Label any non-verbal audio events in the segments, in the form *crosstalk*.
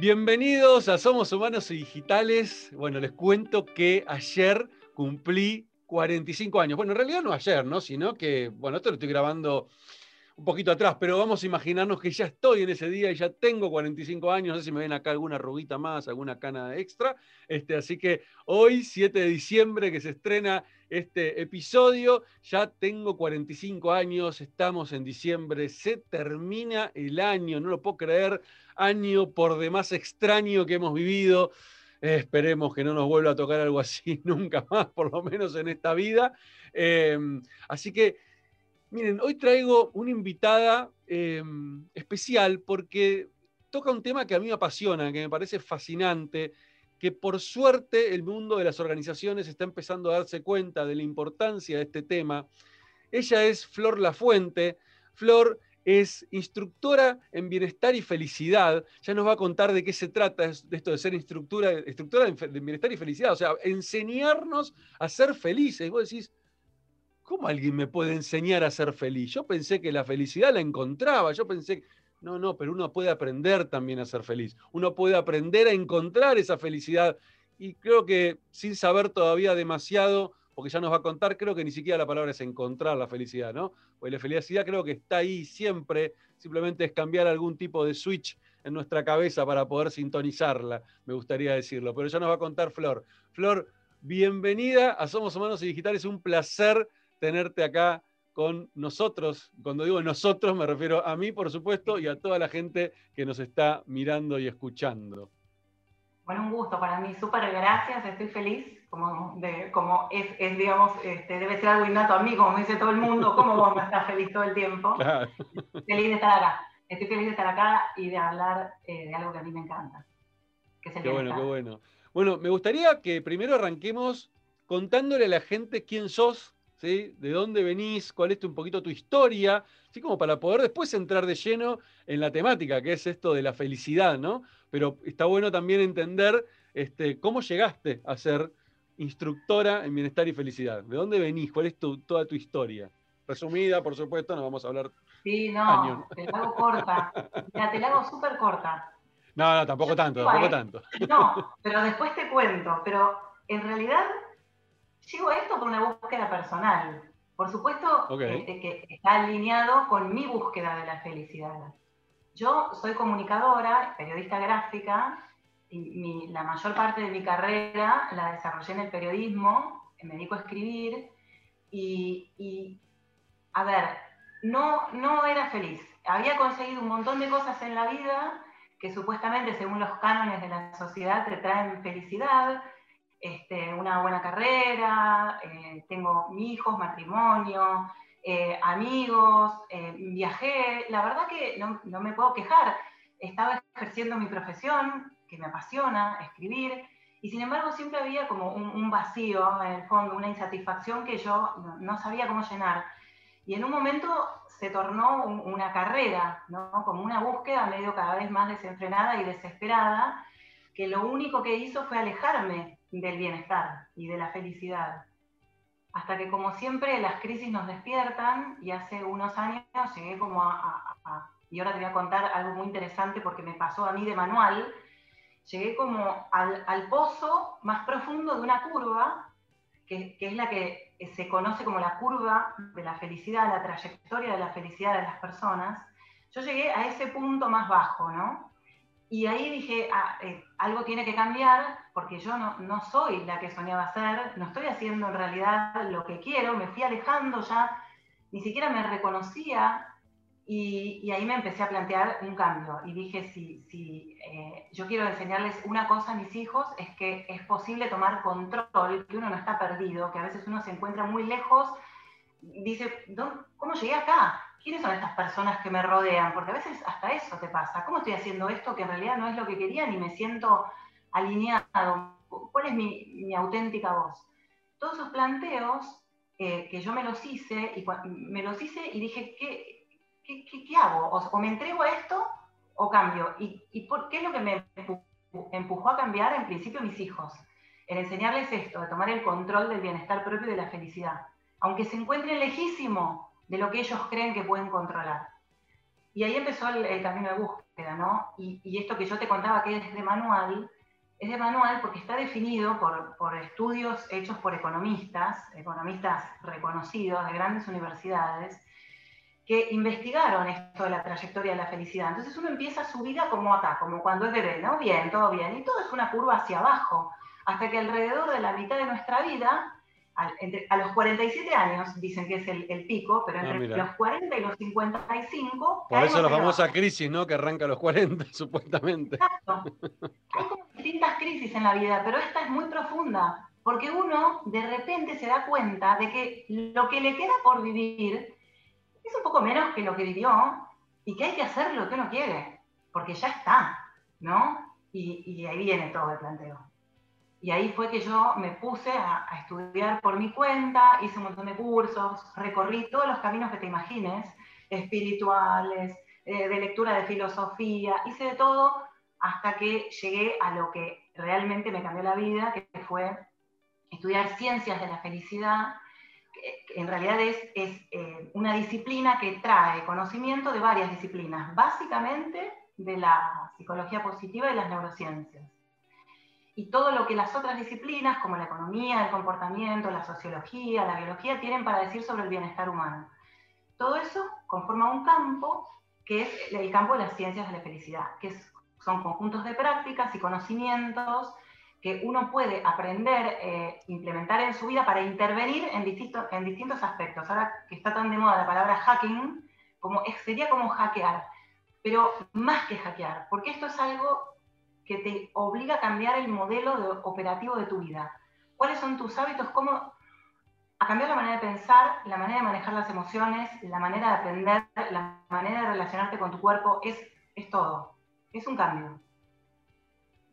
Bienvenidos a Somos Humanos y Digitales. Bueno, les cuento que ayer cumplí 45 años. Bueno, en realidad no ayer, ¿no? Sino que, bueno, esto lo estoy grabando un poquito atrás, pero vamos a imaginarnos que ya estoy en ese día y ya tengo 45 años, no sé si me ven acá alguna rubita más, alguna cana extra. Este, así que hoy, 7 de diciembre, que se estrena este episodio, ya tengo 45 años, estamos en diciembre, se termina el año, no lo puedo creer, año por demás extraño que hemos vivido. esperemos que no nos vuelva a tocar algo así *laughs* nunca más, por lo menos en esta vida. Em, así que Miren, hoy traigo una invitada em, especial porque toca un tema que a mí me apasiona, que me parece fascinante, que por suerte el mundo de las organizaciones está empezando a darse cuenta de la importancia de este tema. Ella es Flor Lafuente. Flor es instructora en bienestar y felicidad. Ya nos va a contar de qué se trata esto de ser instructora, instructora en bienestar y felicidad. O sea, enseñarnos a ser felices. Vos decís, ¿cómo alguien me puede enseñar a ser feliz? Yo pensé que la felicidad la encontraba, yo pensé, no, no, pero uno puede aprender también a ser feliz, uno puede aprender a encontrar esa felicidad y creo que sin saber todavía demasiado, porque ya nos va a contar, creo que ni siquiera la palabra es encontrar la felicidad, ¿no? Porque la felicidad creo que está ahí siempre, simplemente es cambiar algún tipo de switch en nuestra cabeza para poder sintonizarla, me gustaría decirlo, pero ya nos va a contar Flor. Flor, bienvenida a Somos Humanos y Digitales, un placer tenerte acá con nosotros. Cuando digo nosotros me refiero a mí, por supuesto, y a toda la gente que nos está mirando y escuchando. Bueno, un gusto para mí, súper gracias, estoy feliz, como, como es, digamos, este, debe ser algo innato a mí, como me dice todo el mundo, ¿cómo vos no estás feliz todo el tiempo? *laughs* Feliz de estar acá, estoy feliz de estar acá y de hablar eh, de algo que a mí me encanta. qué bueno, qué bueno. Bueno, me gustaría que primero arranquemos contándole a la gente quién sos, de dónde venís, cuál es un poquito tu historia, así como para poder después entrar de lleno en la temática, que es esto de la felicidad, ¿no? Pero está bueno también entender este, cómo llegaste a ser instructora en bienestar y felicidad. ¿De dónde venís? ¿Cuál es toda tu historia? Resumida, por supuesto, no vamos a hablar. Sí, no, te la hago corta. te la hago súper corta. No, no, tampoco tanto, tampoco tanto. No, pero después te cuento. Pero en realidad Llego a esto por una búsqueda personal. Por supuesto este, que está alineado con mi búsqueda de la felicidad. Yo soy comunicadora, periodista gráfica, y la mayor parte de mi carrera la desarrollé en el periodismo, me dedico a escribir, y, a ver, no, no era feliz. Había conseguido un montón de cosas en la vida que supuestamente, según los cánones de la sociedad, te traen felicidad, este, una buena carrera, eh, tengo hijos, matrimonio, eh, amigos, eh, viajé, la verdad que no, me puedo quejar, estaba ejerciendo mi profesión, que me apasiona, escribir, y sin embargo siempre había como un, vacío en el fondo, una insatisfacción que yo no, sabía cómo llenar. Y en un momento se tornó una carrera, ¿no? como una búsqueda medio cada vez más desenfrenada y desesperada, que lo único que hizo fue alejarme del bienestar y de la felicidad. Hasta que como siempre las crisis nos despiertan y hace unos años llegué como a, y ahora te voy a contar algo muy interesante porque me pasó a mí de manual, llegué como al, pozo más profundo de una curva, que, que, es la que se conoce como la curva de la felicidad, la trayectoria de la felicidad de las personas. Yo llegué a ese punto más bajo, ¿no? Y ahí dije, ah, eh, algo tiene que cambiar porque yo no, no, soy la que soñaba ser, no estoy haciendo en realidad lo que quiero, me fui alejando ya, ni siquiera me reconocía y, ahí me empecé a plantear un cambio y dije, si, si eh, yo quiero enseñarles una cosa a mis hijos, es que es posible tomar control, que uno no está perdido, que a veces uno se encuentra muy lejos, dice, ¿cómo llegué acá? ¿Quiénes son estas personas que me rodean? Porque a veces hasta eso te pasa. ¿Cómo estoy haciendo esto que en realidad no es lo que quería ni me siento alineado? ¿Cuál es mi, auténtica voz? Todos esos planteos eh, que yo me los hice, y me los hice y dije, ¿qué, qué, hago? O, me entrego a esto o cambio. ¿Y, por qué es lo que me empujó a cambiar? En principio mis hijos. En enseñarles esto, de tomar el control del bienestar propio y de la felicidad. Aunque se encuentren lejísimo de lo que ellos creen que pueden controlar. Y ahí empezó el, camino de búsqueda. ¿no? Y, esto que yo te contaba que es de manual, es de manual porque está definido por, por, estudios hechos por economistas, economistas reconocidos de grandes universidades, que investigaron esto de la trayectoria de la felicidad. Entonces uno empieza su vida como acá, como cuando es bebé, ¿no? Bien, todo bien. Y todo es una curva hacia abajo, hasta que alrededor de la mitad de nuestra vida, a, los 47 años dicen que es el, pico, pero ah, entre los 40 y los 55... Por eso la famosa crisis, ¿no? Que arranca a los 40, *laughs* supuestamente. Exacto. *laughs* Hay como distintas crisis en la vida, pero esta es muy profunda, porque uno de repente se da cuenta de que lo que le queda por vivir es un poco menos que lo que vivió y que hay que hacer lo que uno quiere, porque ya está, ¿no? Y, ahí viene todo el planteo. Y ahí fue que yo me puse a, estudiar por mi cuenta, hice un montón de cursos, recorrí todos los caminos que te imagines, espirituales, eh, de lectura de filosofía, hice de todo hasta que llegué a lo que realmente me cambió la vida, que fue estudiar ciencias de la felicidad en realidad es, eh, una disciplina que trae conocimiento de varias disciplinas, básicamente de la psicología positiva y las neurociencias. Y todo lo que las otras disciplinas, como la economía, el comportamiento, la sociología, la biología, tienen para decir sobre el bienestar humano. Todo eso conforma un campo que es el campo de las ciencias de la felicidad, que son conjuntos de prácticas y conocimientos que uno puede aprender, eh, implementar en su vida para intervenir en, distintos, en distintos aspectos. Ahora que está tan de moda la palabra hacking, como, sería como hackear, pero más que hackear, porque esto es algo que te obliga a cambiar el modelo operativo de tu vida. ¿Cuáles son tus hábitos? ¿Cómo a cambiar la manera de pensar, la manera de manejar las emociones, la manera de aprender, la manera de relacionarte con tu cuerpo, es, es todo. Es un cambio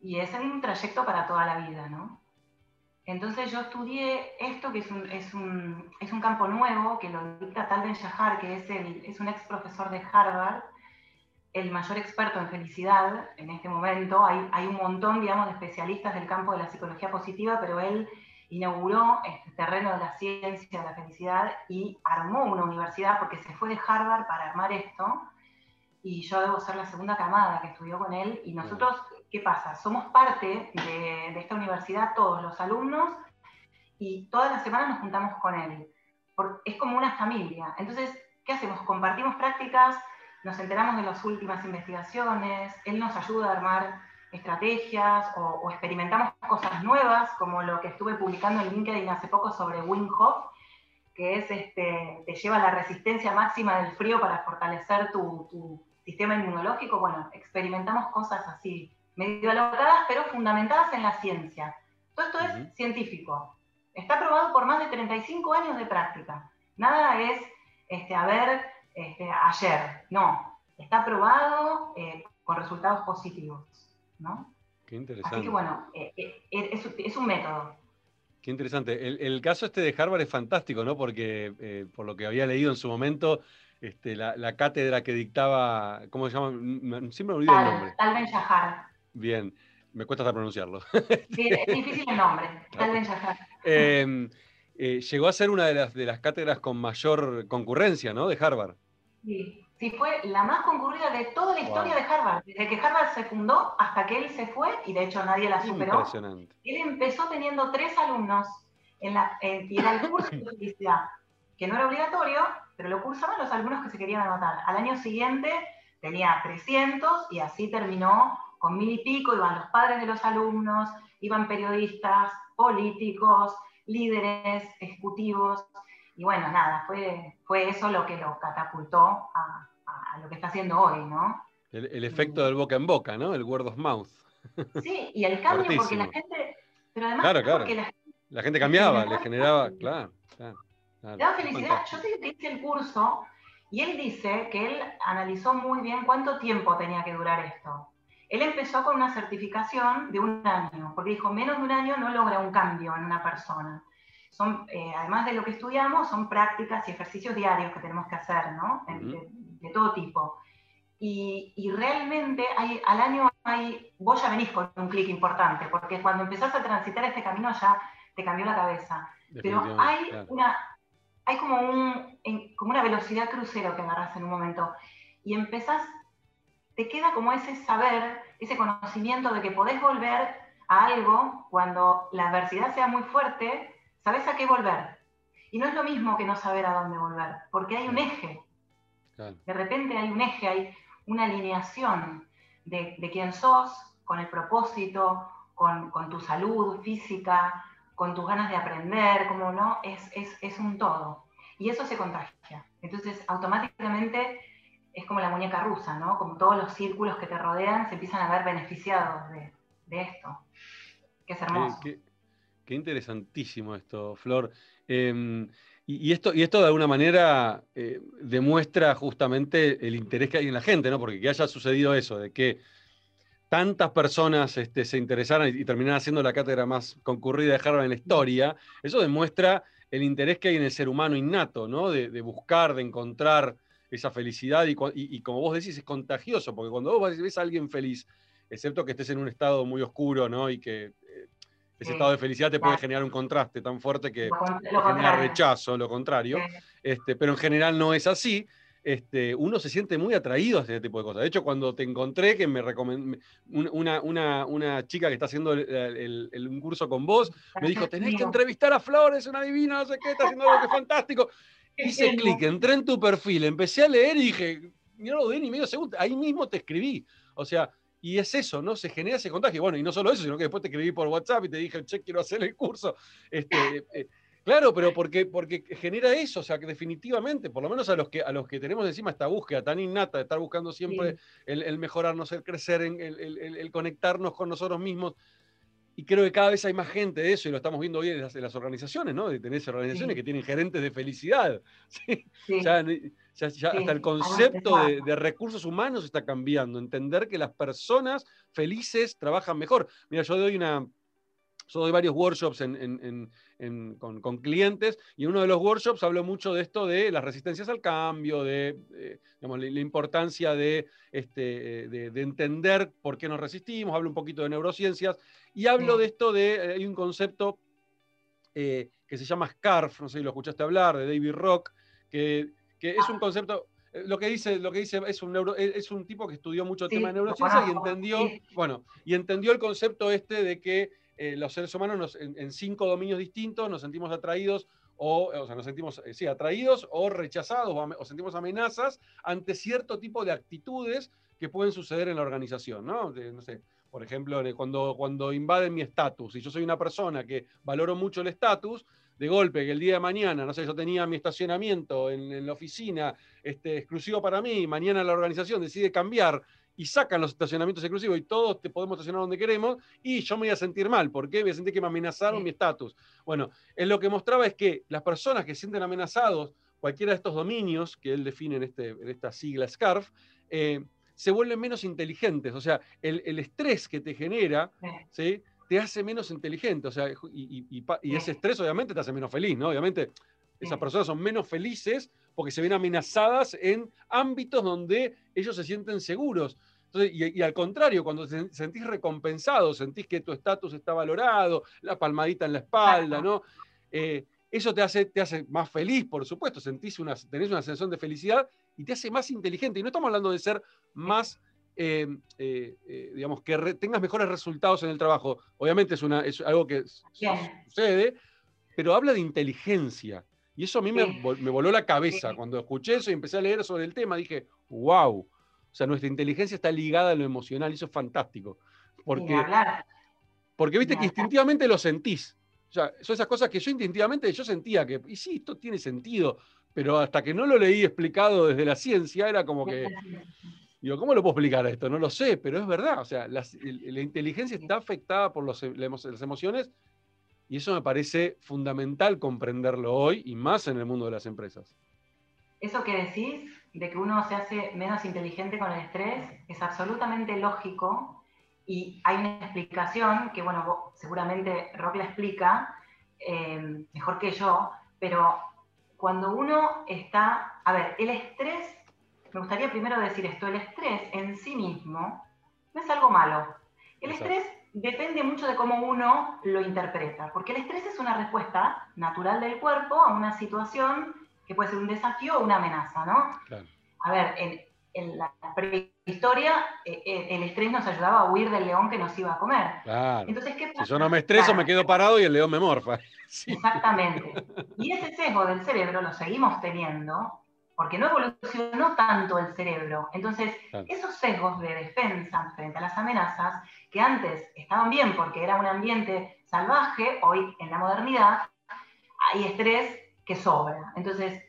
y es un trayecto para toda la vida, ¿no? Entonces yo estudié esto, que es un, es un, es un campo nuevo, que lo dicta Tal Ben Shahar, que es, el, es un ex profesor de Harvard, el mayor experto en felicidad en este momento. Hay, hay un montón, digamos, de especialistas del campo de la psicología positiva, pero él inauguró este terreno de la ciencia de la felicidad y armó una universidad porque se fue de Harvard para armar esto. Y yo debo ser la segunda camada que estudió con él. Y nosotros ¿qué pasa? Somos parte de, esta universidad, todos los alumnos, y todas las semanas nos juntamos con él. es como una familia. Entonces, ¿qué hacemos? Compartimos prácticas, nos enteramos de las últimas investigaciones, él nos ayuda a armar estrategias o, experimentamos cosas nuevas, como lo que estuve publicando en LinkedIn hace poco sobre Wim Hof, que es este, te lleva a la resistencia máxima del frío para fortalecer tu, tu sistema inmunológico. Bueno, experimentamos cosas así medio alocadas, pero fundamentadas en la ciencia. Todo esto es científico. Está probado por más de 35 años de práctica. Nada es, este, a ver, este, ayer. No, está probado eh, con resultados positivos. ¿no? Qué interesante. Así que bueno, eh, eh, es, un método. Qué interesante. El, caso este de Harvard es fantástico, ¿no? Porque por lo que había leído en su momento, este, la, cátedra que dictaba, ¿cómo se llama? Siempre me olvido el nombre. Tal Ben Shahar. Bien, me cuesta hasta pronunciarlo. Sí, es difícil el nombre, tal vez *laughs* eh, eh, llegó a ser una de las, de las cátedras con mayor concurrencia, ¿no? De Harvard. Sí, sí, fue la más concurrida de toda la historia de Harvard. Desde que Harvard se fundó hasta que él se fue, y de hecho nadie la superó. Impresionante. Él empezó teniendo tres alumnos en la, y era el curso de felicidad, que no era obligatorio, pero lo cursaban los alumnos que se querían anotar. Al año siguiente tenía 300 y así terminó con mil y pico iban los padres de los alumnos, iban periodistas, políticos, líderes, ejecutivos, y bueno, nada, fue, fue eso lo que lo catapultó a, lo que está haciendo hoy, ¿no? El, efecto del boca en boca, ¿no? El word of mouth. *laughs* Sí, y el cambio porque la gente, pero además claro, claro. la, gente cambiaba, le generaba, claro, claro, Le daba felicidad. Yo te hice el curso y él dice que él analizó muy bien cuánto tiempo tenía que durar esto. Él empezó con una certificación de un año, porque dijo, menos de un año no logra un cambio en una persona. Son, eh, además de lo que estudiamos, son prácticas y ejercicios diarios que tenemos que hacer, ¿no? de, todo tipo. Y, realmente hay, al año hay, vos ya venís con un clic importante, porque cuando empezás a transitar este camino ya te cambió la cabeza. Pero hay una, hay como, un, como una velocidad crucero que agarras en un momento. Y empezás te queda como ese saber, ese conocimiento de que podés volver a algo cuando la adversidad sea muy fuerte, sabes a qué volver. Y no es lo mismo que no saber a dónde volver, porque hay un eje. De repente hay un eje, hay una alineación de, quién sos, con el propósito, con, tu salud física, con tus ganas de aprender, como no, es, es un todo. Y eso se contagia. Entonces, automáticamente es como la muñeca rusa, ¿no? Como todos los círculos que te rodean se empiezan a ver beneficiados de, esto. Que es hermoso. Qué, interesantísimo esto, Flor. Em, y, esto, y esto de alguna manera eh, demuestra justamente el interés que hay en la gente, ¿no? Porque que haya sucedido eso, de que tantas personas este, se interesaran y, terminaran siendo la cátedra más concurrida de Harvard en la historia, eso demuestra el interés que hay en el ser humano innato, ¿no? De, buscar, de encontrar esa felicidad y, como vos decís, es contagioso, porque cuando vos ves a alguien feliz, excepto que estés en un estado muy oscuro, ¿no? Y que eh, ese estado de felicidad te puede generar un contraste tan fuerte que, genera rechazo, lo contrario. Este, pero en general no es así. Este, uno se siente muy atraído a ese tipo de cosas. De hecho, cuando te encontré, que me recomendó una, una, chica que está haciendo un curso con vos, me dijo, tenés que entrevistar a Flores, una divina, no sé qué, está haciendo algo que es fantástico. *laughs* Hice clic, entré en tu perfil, empecé a leer y dije, no lo di ni medio segundo, ahí mismo te escribí. O sea, y es eso, ¿no? Se genera ese contagio. Bueno, y no solo eso, sino que después te escribí por WhatsApp y te dije, che, quiero hacer el curso. Este, eh, Claro, pero porque, porque genera eso, o sea, que definitivamente, por lo menos a los que, a los que tenemos encima esta búsqueda tan innata de estar buscando siempre el, mejorarnos, el crecer, el, el, conectarnos con nosotros mismos, y creo que cada vez hay más gente de eso, y lo estamos viendo hoy en las, organizaciones, ¿no? De tener organizaciones que tienen gerentes de felicidad. *laughs* Ya, hasta el concepto de, de, recursos humanos está cambiando, entender que las personas felices trabajan mejor. Mira, yo doy una, yo doy varios workshops con, clientes y en uno de los workshops hablo mucho de esto de las resistencias al cambio, de, la, importancia este, de, de, entender por qué nos resistimos, hablo un poquito de neurociencias y hablo de esto de, eh, hay un concepto eh, que se llama SCARF, no sé si lo escuchaste hablar, de David Rock, que, es un concepto eh, lo que dice, lo que dice es un neuro, es un tipo que estudió mucho el tema de neurociencia y entendió, bueno, y entendió el concepto este de que eh, los seres humanos en, cinco dominios distintos nos sentimos atraídos o, o sea, nos sentimos eh, sí, atraídos o rechazados o, sentimos amenazas ante cierto tipo de actitudes que pueden suceder en la organización, ¿no? no sé, por ejemplo, cuando, cuando invaden mi estatus, y yo soy una persona que valoro mucho el estatus, de golpe que el día de mañana, no sé, yo tenía mi estacionamiento en, en la oficina este, exclusivo para mí, mañana la organización decide cambiar y sacan los estacionamientos exclusivos y todos te podemos estacionar donde queremos y yo me voy a sentir mal. ¿Por qué? Voy a sentir que me amenazaron mi estatus. Bueno, él lo que mostraba es que las personas que se sienten amenazados, cualquiera de estos dominios que él define en, este, en esta sigla SCARF, eh, se vuelven menos inteligentes. O sea, el, estrés que te genera, ¿sí? te hace menos inteligente. O sea, y, ese estrés obviamente te hace menos feliz, ¿no? Obviamente esas personas son menos felices porque se ven amenazadas en ámbitos donde ellos se sienten seguros y, al contrario, cuando te sentís recompensado, sentís que tu estatus está valorado, la palmadita en la espalda, ¿no? Eh, eso te hace, te hace más feliz, por supuesto, sentís una, tenés una sensación de felicidad y te hace más inteligente. Y no estamos hablando de ser más, eh, eh, digamos, que tengas mejores resultados en el trabajo. Obviamente es, una, es algo que sucede, pero habla de inteligencia. Y eso a mí me, me voló la cabeza. Cuando escuché eso y empecé a leer sobre el tema, dije, wow o sea, nuestra inteligencia está ligada a lo emocional y eso es fantástico. Porque, porque viste que instintivamente lo sentís. O sea, son esas cosas que yo instintivamente yo sentía que, y sí, esto tiene sentido, pero hasta que no lo leí explicado desde la ciencia era como que, digo, ¿cómo lo puedo explicar esto? No lo sé, pero es verdad. O sea, la, inteligencia está afectada por las emociones y eso me parece fundamental comprenderlo hoy y más en el mundo de las empresas. Eso que decís de que uno se hace menos inteligente con el estrés es absolutamente lógico y hay una explicación que, bueno, seguramente Rock la explica eh, mejor que yo, pero cuando uno está, a ver, el estrés, me gustaría primero decir esto, el estrés en sí mismo no es algo malo. El estrés depende mucho de cómo uno lo interpreta, porque el estrés es una respuesta natural del cuerpo a una situación que puede ser un desafío o una amenaza, ¿no? A ver, en, la historia, eh, eh, el estrés nos ayudaba a huir del león que nos iba a comer. Entonces, ¿qué Si yo no me estreso, me quedo parado y el león me morfa. *laughs* Exactamente. Y ese sesgo del cerebro lo seguimos teniendo porque no evolucionó tanto el cerebro. Entonces, esos sesgos de defensa frente a las amenazas, que antes estaban bien porque era un ambiente salvaje, hoy en la modernidad hay estrés que sobra. Entonces,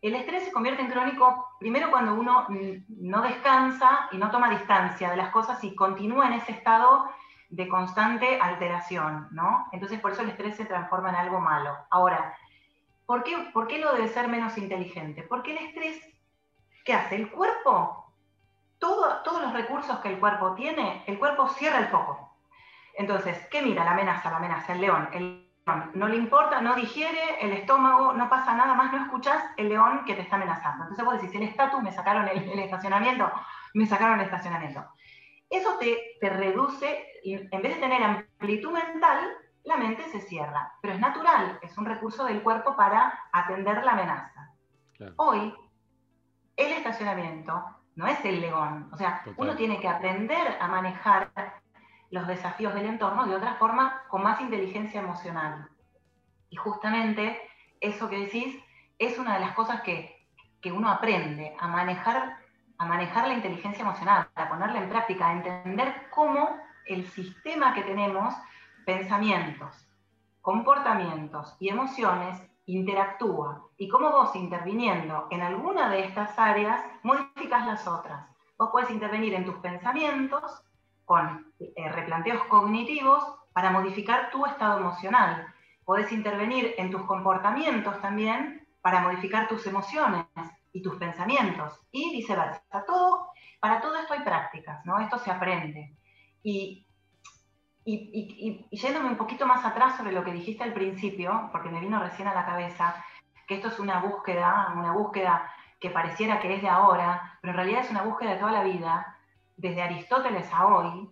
el estrés se convierte en crónico primero cuando uno no descansa y no toma distancia de las cosas y continúa en ese estado de constante alteración, ¿no? Entonces por eso el estrés se transforma en algo malo. Ahora, ¿por qué, ¿por qué lo debe ser menos inteligente? Porque el estrés, ¿qué hace? El cuerpo, todo, todos los recursos que el cuerpo tiene, el cuerpo cierra el foco. Entonces, ¿qué mira? La amenaza, la amenaza, el león, el no le importa, no digiere, el estómago, no pasa nada más, no escuchas el león que te está amenazando. Entonces vos decís, el estatus, me sacaron el, estacionamiento, me sacaron el estacionamiento. Eso te, te reduce, y en vez de tener amplitud mental, la mente se cierra. Pero es natural, es un recurso del cuerpo para atender la amenaza. Hoy, el estacionamiento no es el león. O sea, uno tiene que aprender a manejar los desafíos del entorno de otra forma, con más inteligencia emocional. Y justamente eso que decís es una de las cosas que, uno aprende, a manejar, a manejar la inteligencia emocional, a ponerla en práctica, a entender cómo el sistema que tenemos, pensamientos, comportamientos y emociones, interactúa y cómo vos interviniendo en alguna de estas áreas modificas las otras. Vos puedes intervenir en tus pensamientos, con eh, replanteos cognitivos para modificar tu estado emocional. Podés intervenir en tus comportamientos también para modificar tus emociones y tus pensamientos y viceversa. Todo, para todo esto hay prácticas, ¿no? Esto se aprende. Y, y, y, yéndome un poquito más atrás sobre lo que dijiste al principio, porque me vino recién a la cabeza, que esto es una búsqueda, una búsqueda que pareciera que es de ahora, pero en realidad es una búsqueda de toda la vida, desde Aristóteles a hoy,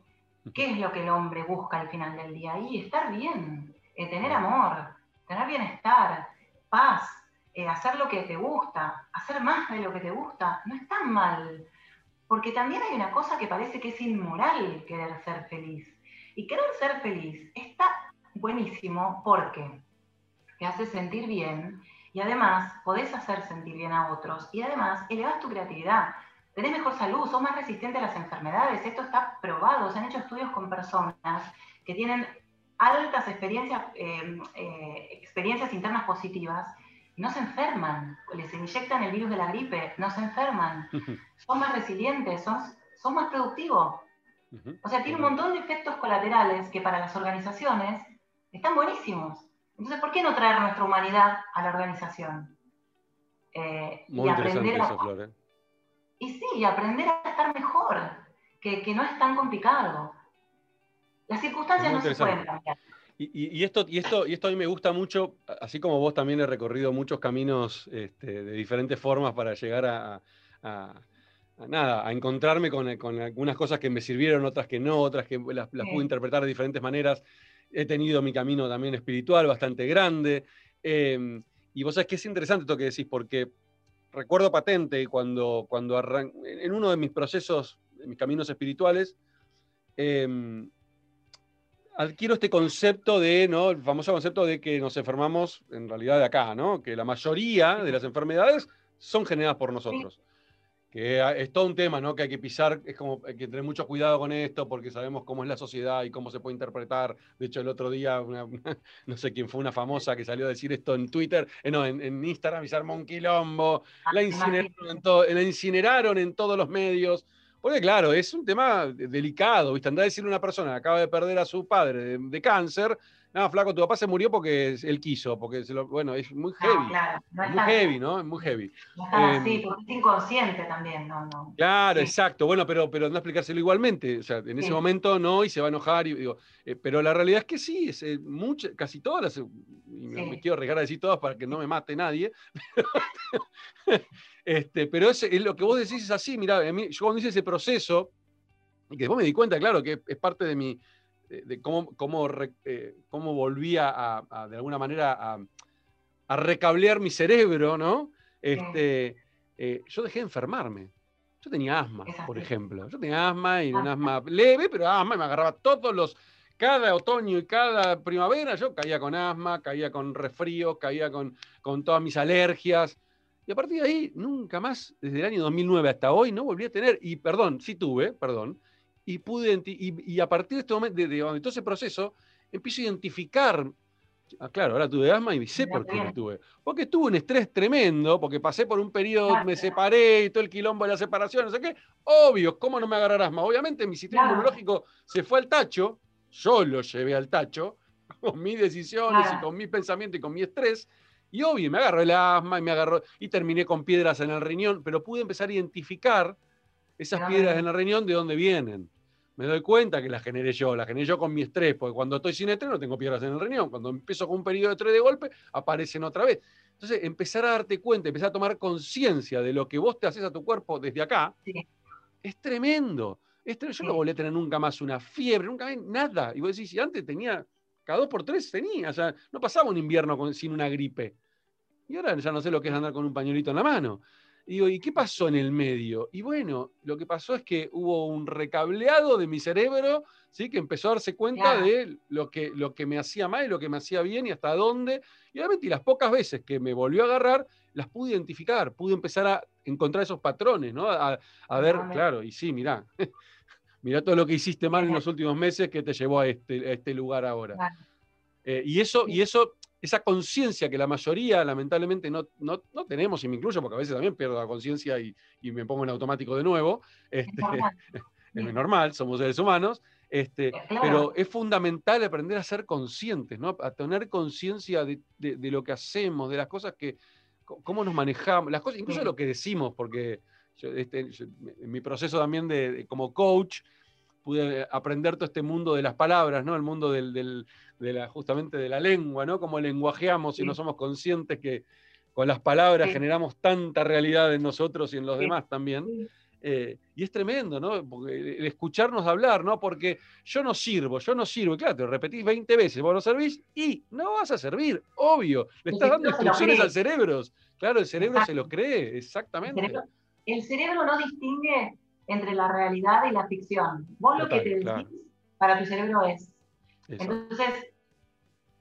¿qué es lo que el hombre busca al final del día? Y estar bien, eh, tener amor, tener bienestar, paz, eh, hacer lo que te gusta, hacer más de lo que te gusta, no es tan mal. Porque también hay una cosa que parece que es inmoral querer ser feliz. Y querer ser feliz está buenísimo porque te hace sentir bien y además podés hacer sentir bien a otros y además elevas tu creatividad tenés mejor salud, sos más resistente a las enfermedades. Esto está probado, se han hecho estudios con personas que tienen altas experiencias, eh, eh, experiencias internas positivas no se enferman. Les inyectan el virus de la gripe, no se enferman. *laughs* son más resilientes, son, son más productivos. O sea, tiene un montón de efectos colaterales que para las organizaciones están buenísimos. Entonces, ¿por qué no traer nuestra humanidad a la organización? Eh, y aprender a, y sí, aprender a estar mejor, que, no es tan complicado. Las circunstancias no se pueden cambiar. Y, esto, y, esto, y esto a mí me gusta mucho, así como vos también he recorrido muchos caminos este, de diferentes formas para llegar a, nada, a encontrarme con, algunas cosas que me sirvieron, otras que no, otras que las, pude interpretar de diferentes maneras. He tenido mi camino también espiritual bastante grande. Em, y vos sabés que es interesante esto que decís, porque recuerdo patente cuando, cuando en uno de mis procesos, de mis caminos espirituales, em, adquiero este concepto de, ¿no? El famoso concepto de que nos enfermamos en realidad de acá, ¿no? Que la mayoría de las enfermedades son generadas por nosotros que es todo un tema, ¿no? Que hay que pisar, es como hay que tener mucho cuidado con esto porque sabemos cómo es la sociedad y cómo se puede interpretar. De hecho, el otro día, *laughs* no sé quién fue una famosa que salió a decir esto en Twitter, eh, no, en, Instagram y se armó un quilombo, ah, la incineraron, en la incineraron en todos los medios. Porque claro, es un tema delicado, ¿viste? Andar a decirle a una persona que acaba de perder a su padre de cáncer, no, flaco, tu papá se murió porque él quiso, porque se lo, bueno, es muy heavy. claro, es muy heavy, ¿no? Es muy heavy. No así, em, porque es inconsciente también, ¿no? no. Claro, exacto. Bueno, pero, pero no explicárselo igualmente. O sea, en ese momento no, y se va a enojar. Y, digo, eh, pero la realidad es que sí, es, eh, casi todas las. Y me, quiero arriesgar a decir todas para que no me mate nadie. *laughs* este, pero es, lo que vos decís es así. Mira, yo cuando hice ese proceso, y que después me di cuenta, claro, que es parte de mi de, cómo, cómo, eh, cómo volvía a, de alguna manera, a, a, recablear mi cerebro, ¿no? Este, eh, yo dejé de enfermarme. Yo tenía asma, por ejemplo. Yo tenía asma y un asma leve, pero asma y me agarraba todos los. Cada otoño y cada primavera yo caía con asma, caía con resfrío, caía con, con todas mis alergias. Y a partir de ahí, nunca más, desde el año 2009 hasta hoy, no volví a tener. Y perdón, sí tuve, perdón. Y pude. Y, y a partir de este momento, de, de todo ese proceso, empiezo a identificar Ah, claro, ahora tuve asma y sé por qué lo tuve. Porque tuve un estrés tremendo, porque pasé por un periodo, me separé y todo el quilombo de la separación, no sé qué. Obvio, ¿cómo no me agarrar asma? Obviamente mi sistema inmunológico se fue al tacho, yo lo llevé al tacho, *laughs* con mis decisiones y con mis pensamientos y con mi estrés. Y obvio, me agarró el asma y me agarró, y terminé con piedras en el riñón, pero pude empezar a identificar esas piedras en el riñón de dónde vienen me doy cuenta que la generé yo, la generé yo con mi estrés, porque cuando estoy sin estrés no tengo piedras en el riñón, cuando empiezo con un periodo de estrés de golpe, aparecen otra vez. Entonces, empezar a darte cuenta, empezar a tomar conciencia de lo que vos te haces a tu cuerpo desde acá, es tremendo. Yo no volví a tener nunca más una fiebre, nunca más nada. Y vos decís, si antes tenía, cada dos por tres tenía, o sea, no pasaba un invierno sin una gripe. Y ahora ya no sé lo que es andar con un pañuelito en la mano. Y digo, ¿y qué pasó en el medio? Y bueno, lo que pasó es que hubo un recableado de mi cerebro, ¿sí? que empezó a darse cuenta de lo que, lo que me hacía mal y lo que me hacía bien y hasta dónde. Y obviamente las pocas veces que me volvió a agarrar, las pude identificar, pude empezar a encontrar esos patrones, ¿no? A, ver, claro, y sí, mirá, *laughs* mirá todo lo que hiciste mal en los últimos meses que te llevó a este, este lugar ahora. Eh, y, eso, y eso esa conciencia que la mayoría lamentablemente no, no, tenemos, y me incluyo porque a veces también pierdo la conciencia y, me pongo en automático de nuevo, este, *laughs* es, normal. somos seres humanos, este, eh, pero es fundamental aprender a ser conscientes, ¿no? a tener conciencia de, lo que hacemos, de las cosas que, cómo nos manejamos, las cosas, incluso lo que decimos, porque este, en mi proceso también de, como coach, pude aprender todo este mundo de las palabras, ¿no? El mundo del, de la, justamente de la lengua, ¿no? Cómo lenguajeamos y no somos conscientes que con las palabras generamos tanta realidad en nosotros y en los demás también. Eh, y es tremendo, ¿no? el escucharnos hablar, ¿no? Porque yo no sirvo, yo no sirvo. claro, te lo repetís 20 veces, vos no servís y no vas a servir, obvio. Le estás dando instrucciones al cerebro. Claro, el cerebro se lo cree, exactamente. el cerebro no distingue entre la realidad y la ficción. Vos lo que te decís para tu cerebro es. Entonces,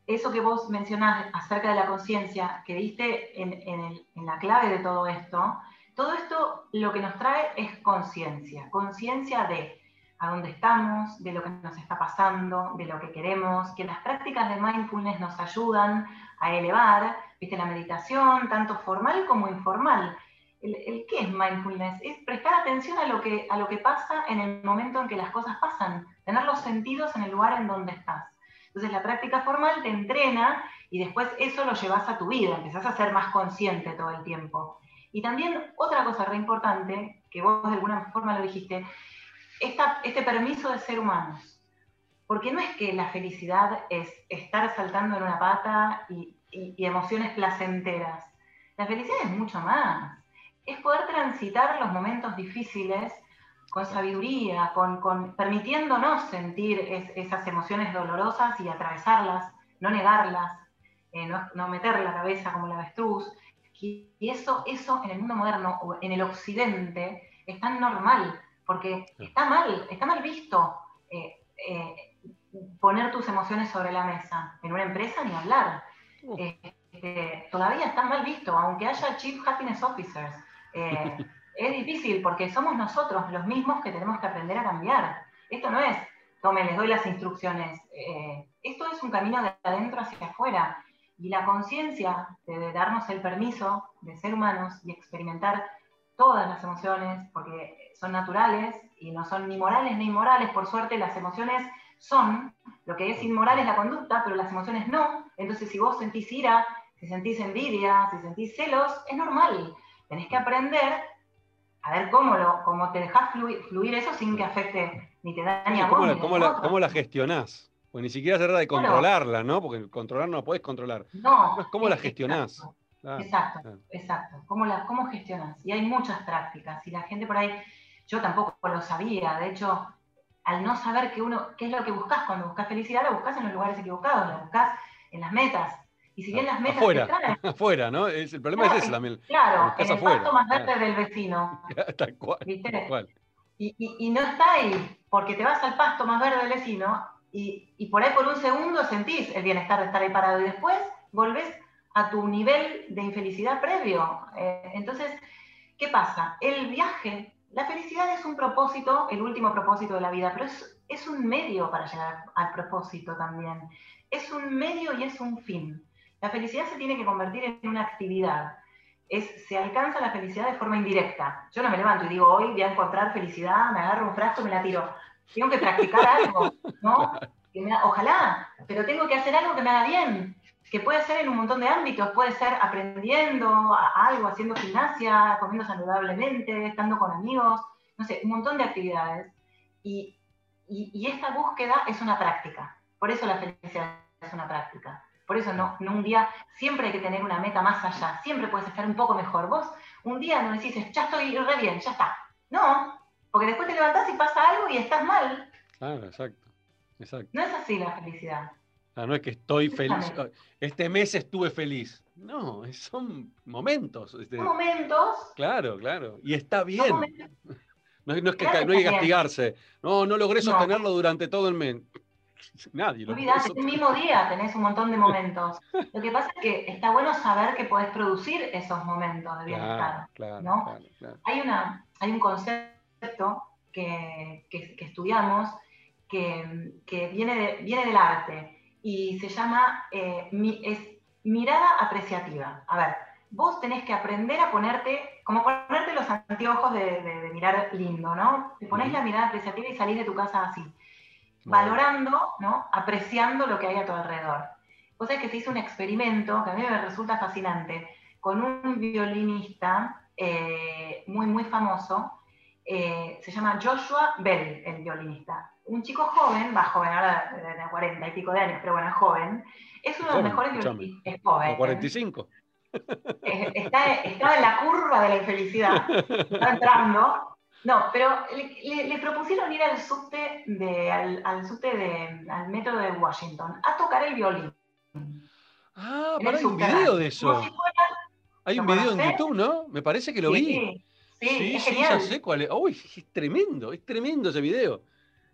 eso que vos mencionás acerca de la conciencia, que diste en, la clave de todo esto, todo esto lo que nos trae es conciencia, conciencia de a dónde estamos, de lo que nos está pasando, de lo que queremos, que las prácticas de mindfulness nos ayudan a elevar, viste, la meditación, tanto formal como informal, el, qué es mindfulness, es prestar atención a lo, que, a lo que pasa en el momento en que las cosas pasan, tener los sentidos en el lugar en donde estás. Entonces la práctica formal te entrena y después eso lo llevas a tu vida, empezás a ser más consciente todo el tiempo. Y también otra cosa re importante, que vos de alguna forma lo dijiste, esta, este permiso de ser humanos. Porque no es que la felicidad es estar saltando en una pata y, y emociones placenteras. La felicidad es mucho más es poder transitar los momentos difíciles con sabiduría, con, permitiéndonos sentir esas emociones dolorosas y atravesarlas, no negarlas, eh, no, meter la cabeza como la avestruz. Y, eso, eso en el mundo moderno o en el occidente es tan normal, porque está mal, está mal visto eh, eh, poner tus emociones sobre la mesa. En una empresa ni hablar. todavía está mal visto, aunque haya Chief Happiness Officers eh, es difícil porque somos nosotros los mismos que tenemos que aprender a cambiar. Esto no es, tome, les doy las instrucciones. Eh, esto es un camino de adentro hacia afuera. Y la conciencia de darnos el permiso de ser humanos y experimentar todas las emociones, porque son naturales y no son ni morales ni inmorales. Por suerte, las emociones son, lo que es inmoral es la conducta, pero las emociones no. Entonces, si vos sentís ira, si sentís envidia, si sentís celos, es normal. Tenés que aprender a ver cómo, lo, cómo te dejas fluir, eso sin que afecte ni te dañe a vos. ¿Cómo, cómo, la, ¿Cómo la gestionás? Pues ni siquiera se trata de controlarla, ¿no? Porque controlar no la podés controlar. No. ¿Cómo la gestionás? Exacto, exacto. ¿Cómo, la, ¿Cómo gestionás? Y hay muchas prácticas. Y la gente por ahí, yo tampoco lo sabía. De hecho, al no saber qué, uno, qué es lo que buscas cuando buscas felicidad, la buscas en los lugares equivocados, la buscas en las metas. Y si bien las metas afuera, traen, *laughs* afuera, ¿no? Es, el problema es ese también. Claro, en el afuera, pasto más verde del vecino. *laughs* Tal cual. ¿viste? Tal cual. Y, y- y no está ahí, porque te vas al pasto más verde del vecino y, y por ahí por un segundo sentís el bienestar de estar ahí parado y después volvés a tu nivel de infelicidad previo. Eh, entonces, ¿qué pasa? El viaje, la felicidad es un propósito, el último propósito de la vida, pero es, es un medio para llegar al propósito también. Es un medio y es un fin. La felicidad se tiene que convertir en una actividad. Es, se alcanza la felicidad de forma indirecta. Yo no me levanto y digo, hoy voy a encontrar felicidad, me agarro un frasco y me la tiro. Tengo que practicar *laughs* algo, ¿no? Que me- ojalá, pero tengo que hacer algo que me haga bien, que puede ser en un montón de ámbitos, puede ser aprendiendo a- algo, haciendo gimnasia, comiendo saludablemente, estando con amigos, no sé, un montón de actividades. Y, y- y esta búsqueda es una práctica, por eso la felicidad es una práctica. Por eso no, no un día, siempre hay que tener una meta más allá, siempre puedes estar un poco mejor. Vos un día no decís, ya estoy re bien, ya está. No, porque después te levantás y pasa algo y estás mal. Claro, exacto. Exacto. No es así la felicidad. Ah, no es que estoy feliz. Exactamente. Este mes estuve feliz. No, son momentos. este, Son momentos, claro, claro. Y está bien. *laughs* No, es- no es que, Claro, no hay que castigarse. No, no logré No. sostenerlo durante todo el mes. *laughs* Nadie lo Olvidate, el mismo día tenés un montón de momentos. *laughs* Lo que pasa es que está bueno saber que podés producir esos momentos de bienestar. Claro, claro, ¿no? claro, claro. Hay, una, hay un concepto que, que- que estudiamos que, que viene, de- viene del arte y se llama eh, mi- es mirada apreciativa. A ver, vos tenés que aprender a ponerte, como ponerte los anteojos de, de- de mirar lindo, ¿no? Te ponés Ujú. la mirada apreciativa y salís de tu casa así valorando, ¿no? apreciando lo que hay a tu alrededor. Vos sabés que se hizo un experimento que a mí me resulta fascinante con un violinista eh, muy, muy famoso, eh, se llama Joshua Bell, el violinista. Un chico joven, va joven, ahora de, de 40 y pico de años, pero bueno, es joven. Es uno de los mejores violinistas, es joven. como 45. Eh, está, estaba en la curva de la infelicidad, estaba entrando. No, pero le, le- le propusieron ir al subte, de, al, al subte de, al metro de Washington a tocar el violín. Ah, el hay un video de eso. Como si fuera- Hay un ¿Lo video en? YouTube, ¿no? Me parece que lo vi. Sí, sí, Sí, es sí, genial. ya sé cuál es. Uy, es tremendo, es tremendo ese video.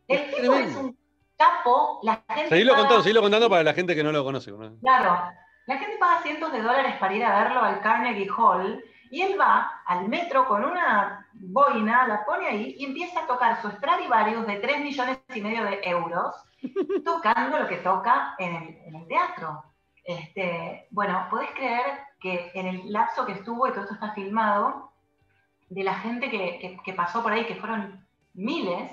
El Es tipo tremendo. es un capo, la gente Seguilo paga- contando, seguilo contando para la gente que no lo conoce. ¿no? Claro, la gente paga cientos de dólares para ir a verlo al Carnegie Hall y él va al metro con una boina, la pone ahí y empieza a tocar su Stradivarius de 3 millones y medio de euros, *laughs* tocando lo que toca en el, en el teatro. Este, bueno, podés creer que en el lapso que estuvo, y todo esto está filmado, de la gente que, que- que pasó por ahí, que fueron miles,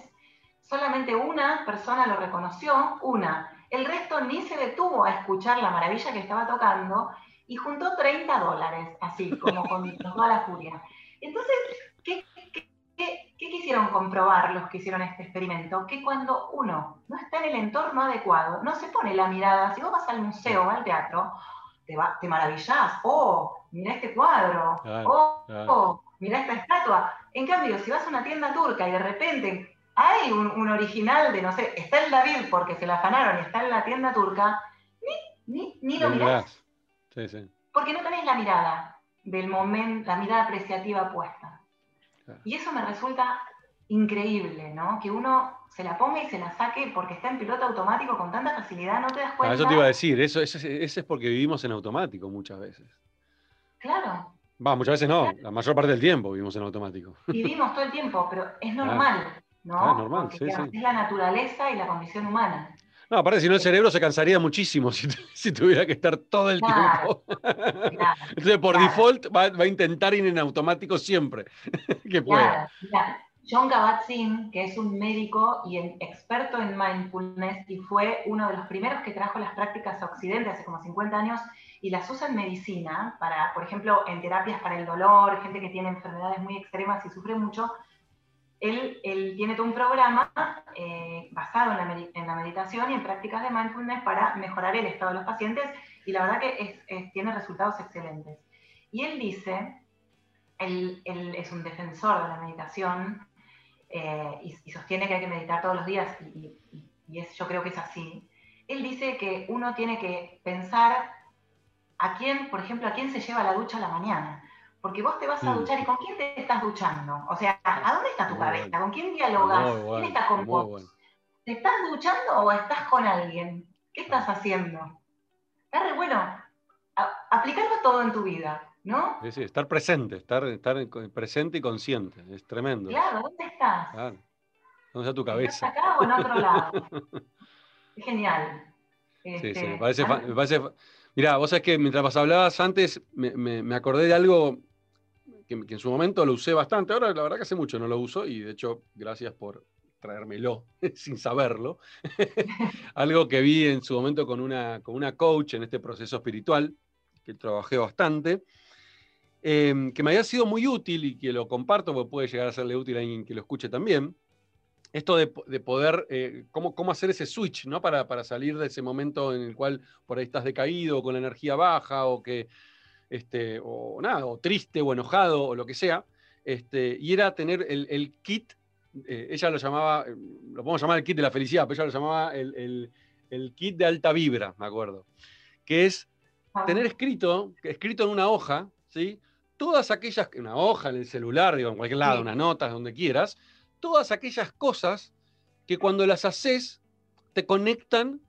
solamente una persona lo reconoció, una. El resto ni se detuvo a escuchar la maravilla que estaba tocando y juntó 30 dólares, así, como con *laughs* toda la furia. Entonces, ¿qué, qué- qué- qué quisieron comprobar los que hicieron este experimento? Que cuando uno no está en el entorno adecuado, no se pone la mirada, si vos vas al museo o al teatro, te, va, te maravillás, oh, mira este cuadro, Claro, oh, claro. oh, mira esta estatua. En cambio, si vas a una tienda turca y de repente hay un, un original de, no sé, está el David porque se la afanaron y está en la tienda turca, ni, ni, ni lo mirás. Sí, sí. porque no tenés la mirada del momento, la mirada apreciativa puesta. Claro. Y eso me resulta increíble, ¿no? Que uno se la ponga y se la saque porque está en piloto automático con tanta facilidad, no te das Ah, cuenta. eso te iba a decir, eso, eso, es- eso es porque vivimos en automático muchas veces. Claro, Va, muchas veces no, la mayor parte del tiempo vivimos en automático. vivimos todo el tiempo, pero es *laughs* normal, ¿no? Ah, normal, Porque, sí, sí. Es la naturaleza y la condición humana. No, aparte, si no, el cerebro se cansaría muchísimo *laughs* si, si tuviera que estar todo el Claro. tiempo. Claro. *laughs* Entonces, por Claro. default, va, va a intentar ir en automático siempre *laughs* que pueda. John Kabat-Zinn, que es un médico y experto en mindfulness y fue uno de los primeros que trajo las prácticas a Occidente hace como 50 años y las usa en medicina, para, por ejemplo, en terapias para el dolor, gente que tiene enfermedades muy extremas y sufre mucho. Él, tiene todo un programa eh, basado en la, meditación y en prácticas de mindfulness para mejorar el estado de los pacientes y la verdad que tiene resultados excelentes. Y él dice él, es un defensor de la meditación eh, y, sostiene que hay que meditar todos los días y, yo creo que es así. Él dice que uno tiene que pensar a quién, por ejemplo, a quién se lleva la ducha a la mañana. Porque vos te vas a mm. duchar y ¿con quién te estás duchando? O sea, ¿a dónde está tu cabeza? ¿Con quién dialogas? ¿Quién está con vos? ¿Te estás duchando o estás con alguien? ¿Qué estás haciendo? Está bueno aplicarlo todo en tu vida, ¿no? Sí, sí, estar presente, estar, estar presente y consciente, es tremendo. Claro, ¿dónde estás? Claro. ¿Dónde está tu cabeza? ¿Estás acá o en otro lado? *laughs* es genial. Sí, sí, este, me parece, me parece... Mirá, vos sabés que mientras hablabas antes, me, me, acordé de algo que, en su momento lo usé bastante. Ahora, la verdad que hace mucho no lo uso y de hecho, gracias por traérmelo *laughs* sin saberlo. *laughs* algo que vi en su momento con una, con una coach en este proceso espiritual, que trabajé bastante, em, que me había sido muy útil y que lo comparto porque puede llegar a serle útil a alguien que lo escuche también. Esto de, poder, eh, cómo, cómo, hacer ese switch, ¿no? Para, para, salir de ese momento en el cual por ahí estás decaído, con la energía baja, o que, este, o nada, o triste, o enojado, o lo que sea. Este, y era tener el, kit, eh, ella lo llamaba, eh, lo podemos llamar el kit de la felicidad, pero ella lo llamaba el, el kit de alta vibra, me acuerdo, que es tener escrito, escrito en una hoja, ¿sí? Todas aquellas, una hoja en el celular, digo, en cualquier lado, unas notas, donde quieras, todas aquellas cosas que cuando las haces te conectan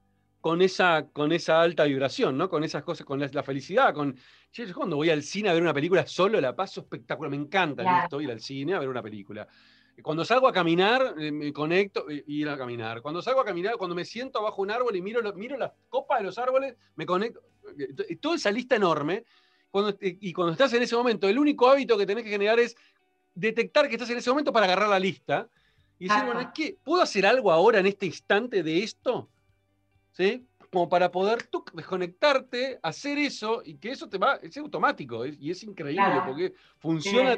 con esa, con esa alta vibración, ¿no? Con esas cosas, con la, felicidad, con... Yo cuando voy al cine a ver una película solo la paso espectacular, me encanta ir al cine a ver una película. Cuando salgo a caminar, eh, me conecto y ir a caminar. Cuando salgo a caminar, cuando me siento abajo un árbol y miro, miro las copas de los árboles, me conecto. Eh, toda esa lista enorme. Cuando, y cuando estás en ese momento, el único hábito que tenés que generar es detectar que estás en ese momento para agarrar la lista y decir, bueno, ¿qué? ¿puedo hacer algo ahora en este instante de esto? ¿Sí? como para poder desconectarte, hacer eso y que eso te va, es automático y es increíble porque funciona.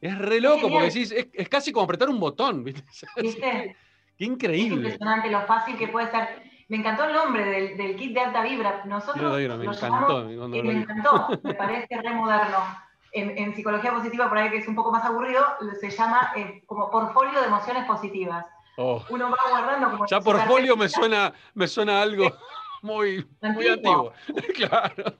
Es re loco porque decís, es, casi como apretar un botón, ¿viste? *laughs* Qué, increíble. Es impresionante lo fácil que puede ser. Me encantó el nombre del, kit de alta vibra. Nosotros me, encantó, me, me encantó. me parece re moderno. En, psicología positiva, por ahí que es un poco más aburrido, se llama eh, como portfolio de emociones positivas. Oh. Uno va guardando como. Ya portfolio me suena, me suena algo *laughs* muy, muy antiguo. *laughs* claro.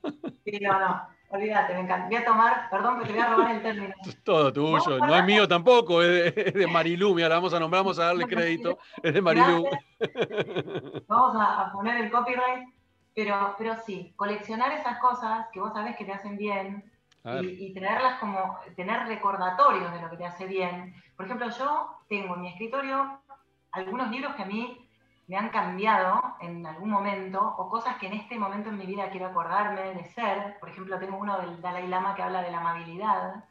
Sí, no, no. Olvídate, me encanta. Voy a tomar, perdón que te voy a robar el término. Es *laughs* todo tuyo, no es mío tampoco, es de, Marilú. Mira, vamos a nombrar, vamos a darle crédito. Es de Marilú. Vamos a, poner el copyright, pero, pero sí, coleccionar esas cosas que vos sabés que te hacen bien y, y, tenerlas como, tener recordatorios de lo que te hace bien. Por ejemplo, yo tengo en mi escritorio algunos libros que a mí me han cambiado en algún momento o cosas que en este momento en mi vida quiero acordarme de ser. Por ejemplo, tengo uno del Dalai Lama que habla de la amabilidad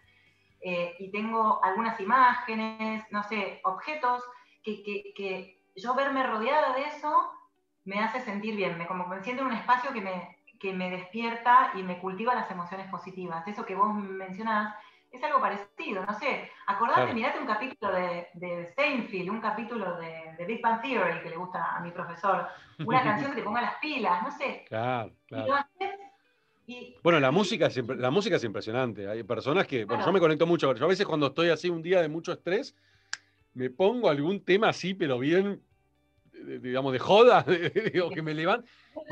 eh, y tengo algunas imágenes, no sé, objetos que, yo verme rodeada de eso me hace sentir bien, me, como me siento en un espacio que me, que me despierta y me cultiva las emociones positivas. Eso que vos mencionás es algo parecido, no sé, acordate, mirate un capítulo de, de Seinfeld, un capítulo de, Big Bang Theory que le gusta a mi profesor, una *laughs* canción que te ponga las pilas, no sé. Claro, claro. bueno, la música, es, la música es impresionante. Hay personas que, bueno, yo me conecto mucho. Yo a veces cuando estoy así un día de mucho estrés, me pongo algún tema así, pero bien, digamos, de joda, *laughs* digo, que me levanto.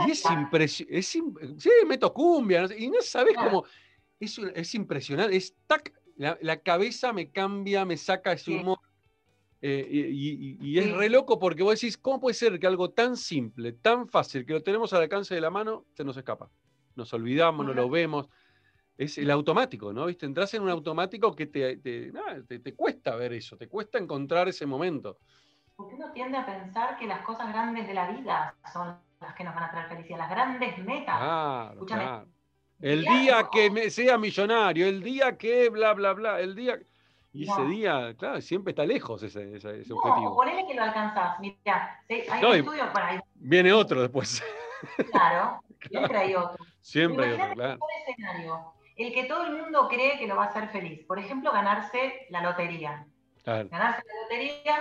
Y es impresionante. Sí, meto cumbia, y no sabes cómo es, es impresionante. Es tac, la, cabeza me cambia, me saca ese humor. Eh, y, es re loco porque vos decís, ¿cómo puede ser que algo tan simple, tan fácil, que lo tenemos al alcance de la mano, se nos escapa? Nos olvidamos, no lo vemos. Es el automático, ¿no? ¿Viste? Entras en un automático que te, te, cuesta ver eso, te cuesta encontrar ese momento. Porque uno tiende a pensar que las cosas grandes de la vida son las que nos van a traer felicidad, las grandes metas. Claro, claro. El día que me sea millonario, el día que bla, bla, bla, el día... Y ese día, claro, siempre está lejos ese, ese, ese no, objetivo. ponele que lo alcanzás. Mira, hay un estudio por ahí. Viene otro después. Claro, *laughs* siempre hay otro. Siempre hay otro, claro. Un escenario, el que todo el mundo cree que lo va a hacer feliz. Por ejemplo, ganarse la lotería. Ganarse la lotería.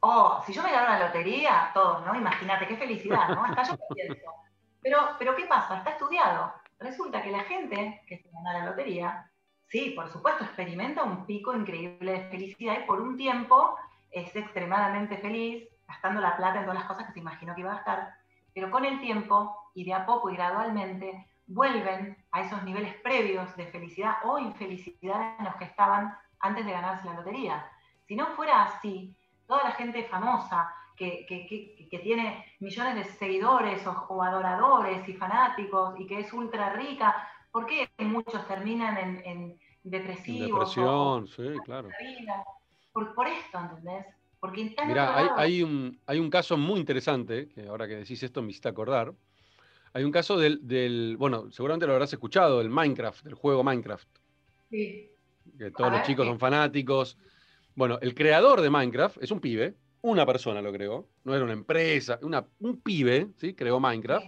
Oh, si yo me gano la lotería, todos, ¿no? Imagínate, qué felicidad, ¿no? Hasta yo pienso. Pero, pero ¿qué pasa? Está estudiado. Resulta que la gente que se gana la lotería, sí, por supuesto, experimenta un pico increíble de felicidad y por un tiempo es extremadamente feliz, gastando la plata en todas las cosas que se imaginó que iba a gastar, pero con el tiempo y de a poco y gradualmente vuelven a esos niveles previos de felicidad o infelicidad en los que estaban antes de ganarse la lotería. Si no fuera así, toda la gente famosa que, tiene millones de seguidores o, adoradores y fanáticos y que es ultra rica, ¿por qué muchos terminan en, depresivos? depresión, sí, claro. Por, esto, ¿entendés? Porque Mira, hay, un, hay un caso muy interesante, que ahora que decís esto me hiciste acordar. Hay un caso del, bueno, seguramente lo habrás escuchado, el Minecraft, del juego Minecraft. Sí. Que todos los chicos son fanáticos. Bueno, el creador de Minecraft es un pibe, una persona lo creó, no era una empresa, un pibe, ¿sí? Creó Minecraft.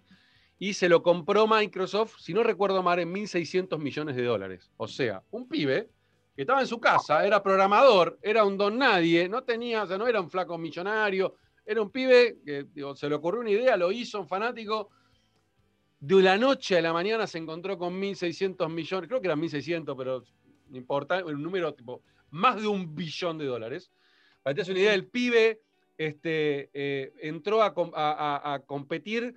Y se lo compró Microsoft, si no recuerdo mal, en 1.600 millones de dólares. O sea, un pibe que estaba en su casa, era programador, era un don nadie, no tenía, o sea, no era un flaco millonario, era un pibe que se le ocurrió una idea, lo hizo, un fanático. De la noche a la mañana se encontró con 1.600 millones, creo que eran 1.600, pero no importa, un número tipo más de un billón de dólares. Para que te una idea, el pibe este, eh, entró a, competir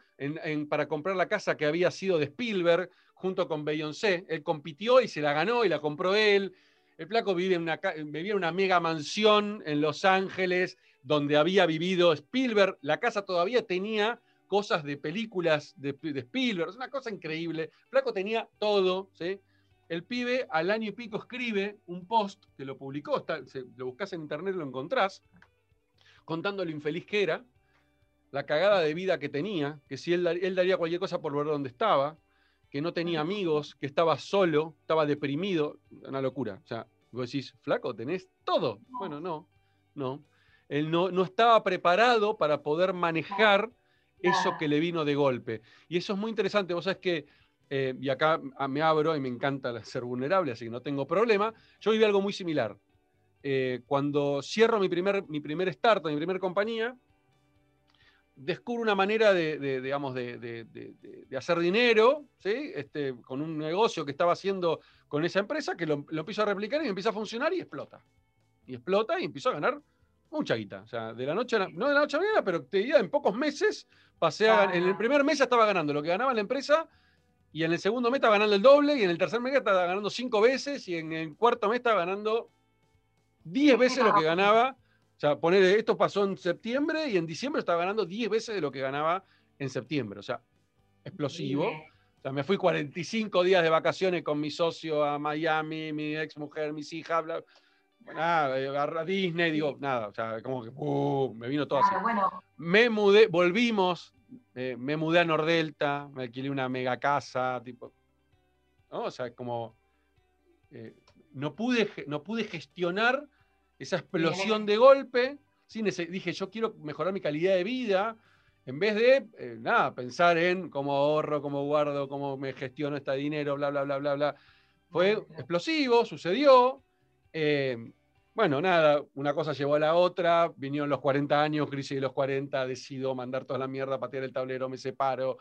para comprar la casa que había sido de Spielberg junto con Beyoncé. Él compitió y se la ganó y la compró él. El flaco en una, vivía en una mega mansión en Los Ángeles donde había vivido Spielberg. La casa todavía tenía cosas de películas de, de Spielberg. Es una cosa increíble. El flaco tenía todo, ¿sí? El pibe al año y pico escribe un post que lo publicó, lo buscas en internet lo encontrás, contando lo infeliz que era, la cagada de vida que tenía, que si él, él daría cualquier cosa por ver dónde estaba, que no tenía amigos, que estaba solo, estaba deprimido, una locura. O sea, vos decís, flaco, tenés todo. Bueno, no, no. Él no, no estaba preparado para poder manejar eso que le vino de golpe. Y eso es muy interesante. Vos sabés que eh, y acá ah, me abro y me encanta ser vulnerable, así que no tengo problema. Yo viví algo muy similar. Eh, cuando cierro mi primer, mi primer start, mi primera compañía, descubro una manera de, digamos, de, hacer dinero, ¿sí? este, con un negocio que estaba haciendo con esa empresa, que lo, empiezo a replicar y empieza a funcionar y explota. Y explota y empiezo a ganar mucha guita. O sea, de la noche a la, no de la noche a la mañana, pero te diría, en pocos meses pasé a, en el primer mes ya estaba ganando lo que ganaba la empresa y en el segundo mes estaba ganando el doble, y en el tercer mes estaba ganando cinco veces, y en el cuarto mes estaba ganando diez veces lo que ganaba. O sea, poner, esto pasó en septiembre y en diciembre estaba ganando diez veces de lo que ganaba en septiembre. O sea, explosivo. O sea, me fui 45 días de vacaciones con mi socio a Miami, mi ex mujer, mis hijas, bla, a Disney, digo, nada, o sea, como que me vino todo así. Me mudé, volvimos eh, me mudé a Nordelta, me alquilé una mega casa, tipo, ¿no? O sea, como eh, no, pude, no pude gestionar esa explosión de golpe. Sí, dije, yo quiero mejorar mi calidad de vida, en vez de, eh, nada, pensar en cómo ahorro, cómo guardo, cómo me gestiono este dinero, bla, bla, bla, bla, bla. Fue explosivo, sucedió. Bueno, nada, una cosa llevó a la otra, vinieron los 40 años, crisis de los 40, decido mandar toda la mierda, patear el tablero, me separo,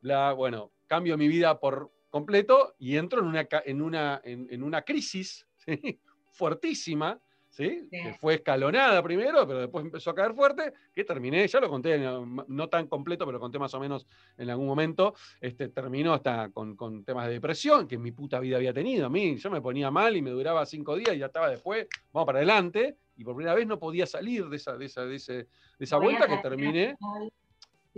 bla, bueno, cambio mi vida por completo y entro en una, en una, en, una crisis *laughs* fuertísima, ¿sí? Que fue escalonada primero, pero después empezó a caer fuerte, que terminé, ya lo conté, no tan completo, pero lo conté más o menos en algún momento, este, terminó hasta con, temas de depresión, que en mi puta vida había tenido. A mí, yo me ponía mal y me duraba cinco días y ya estaba después, vamos para adelante, y por primera vez no podía salir de esa, de esa, de ese, de esa vuelta que terminé.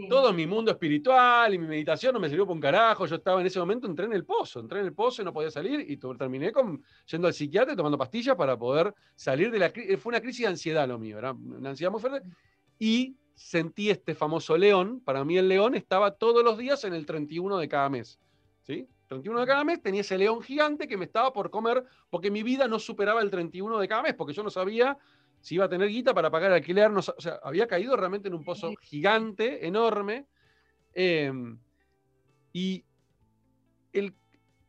Todo mi mundo espiritual y mi meditación no me sirvió por un carajo. Yo estaba en ese momento, entré en el pozo, entré en el pozo y no podía salir y terminé con, yendo al psiquiatra tomando pastillas para poder salir de la crisis. Fue una crisis de ansiedad lo mío, era una ansiedad muy fuerte. Y sentí este famoso león. Para mí el león estaba todos los días en el 31 de cada mes. ¿Sí? 31 de cada mes tenía ese león gigante que me estaba por comer porque mi vida no superaba el 31 de cada mes, porque yo no sabía si iba a tener guita para pagar alquiler, o sea, había caído realmente en un pozo gigante, enorme. Em, y el,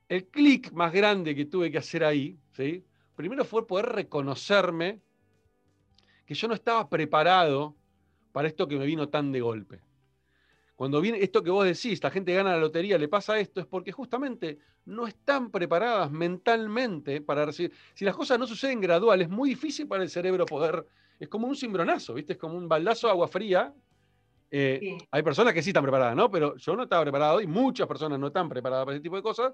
el clic más grande que tuve que hacer ahí, ¿sí? primero fue poder reconocerme que yo no estaba preparado para esto que me vino tan de golpe. Cuando viene esto que vos decís, la gente gana la lotería, le pasa esto, es porque justamente no están preparadas mentalmente para recibir. Si las cosas no suceden gradual, es muy difícil para el cerebro poder. Es como un cimbronazo, ¿viste? Es como un baldazo de agua fría. Eh, hay personas que sí están preparadas, ¿no? Pero yo no estaba preparado y muchas personas no están preparadas para ese tipo de cosas.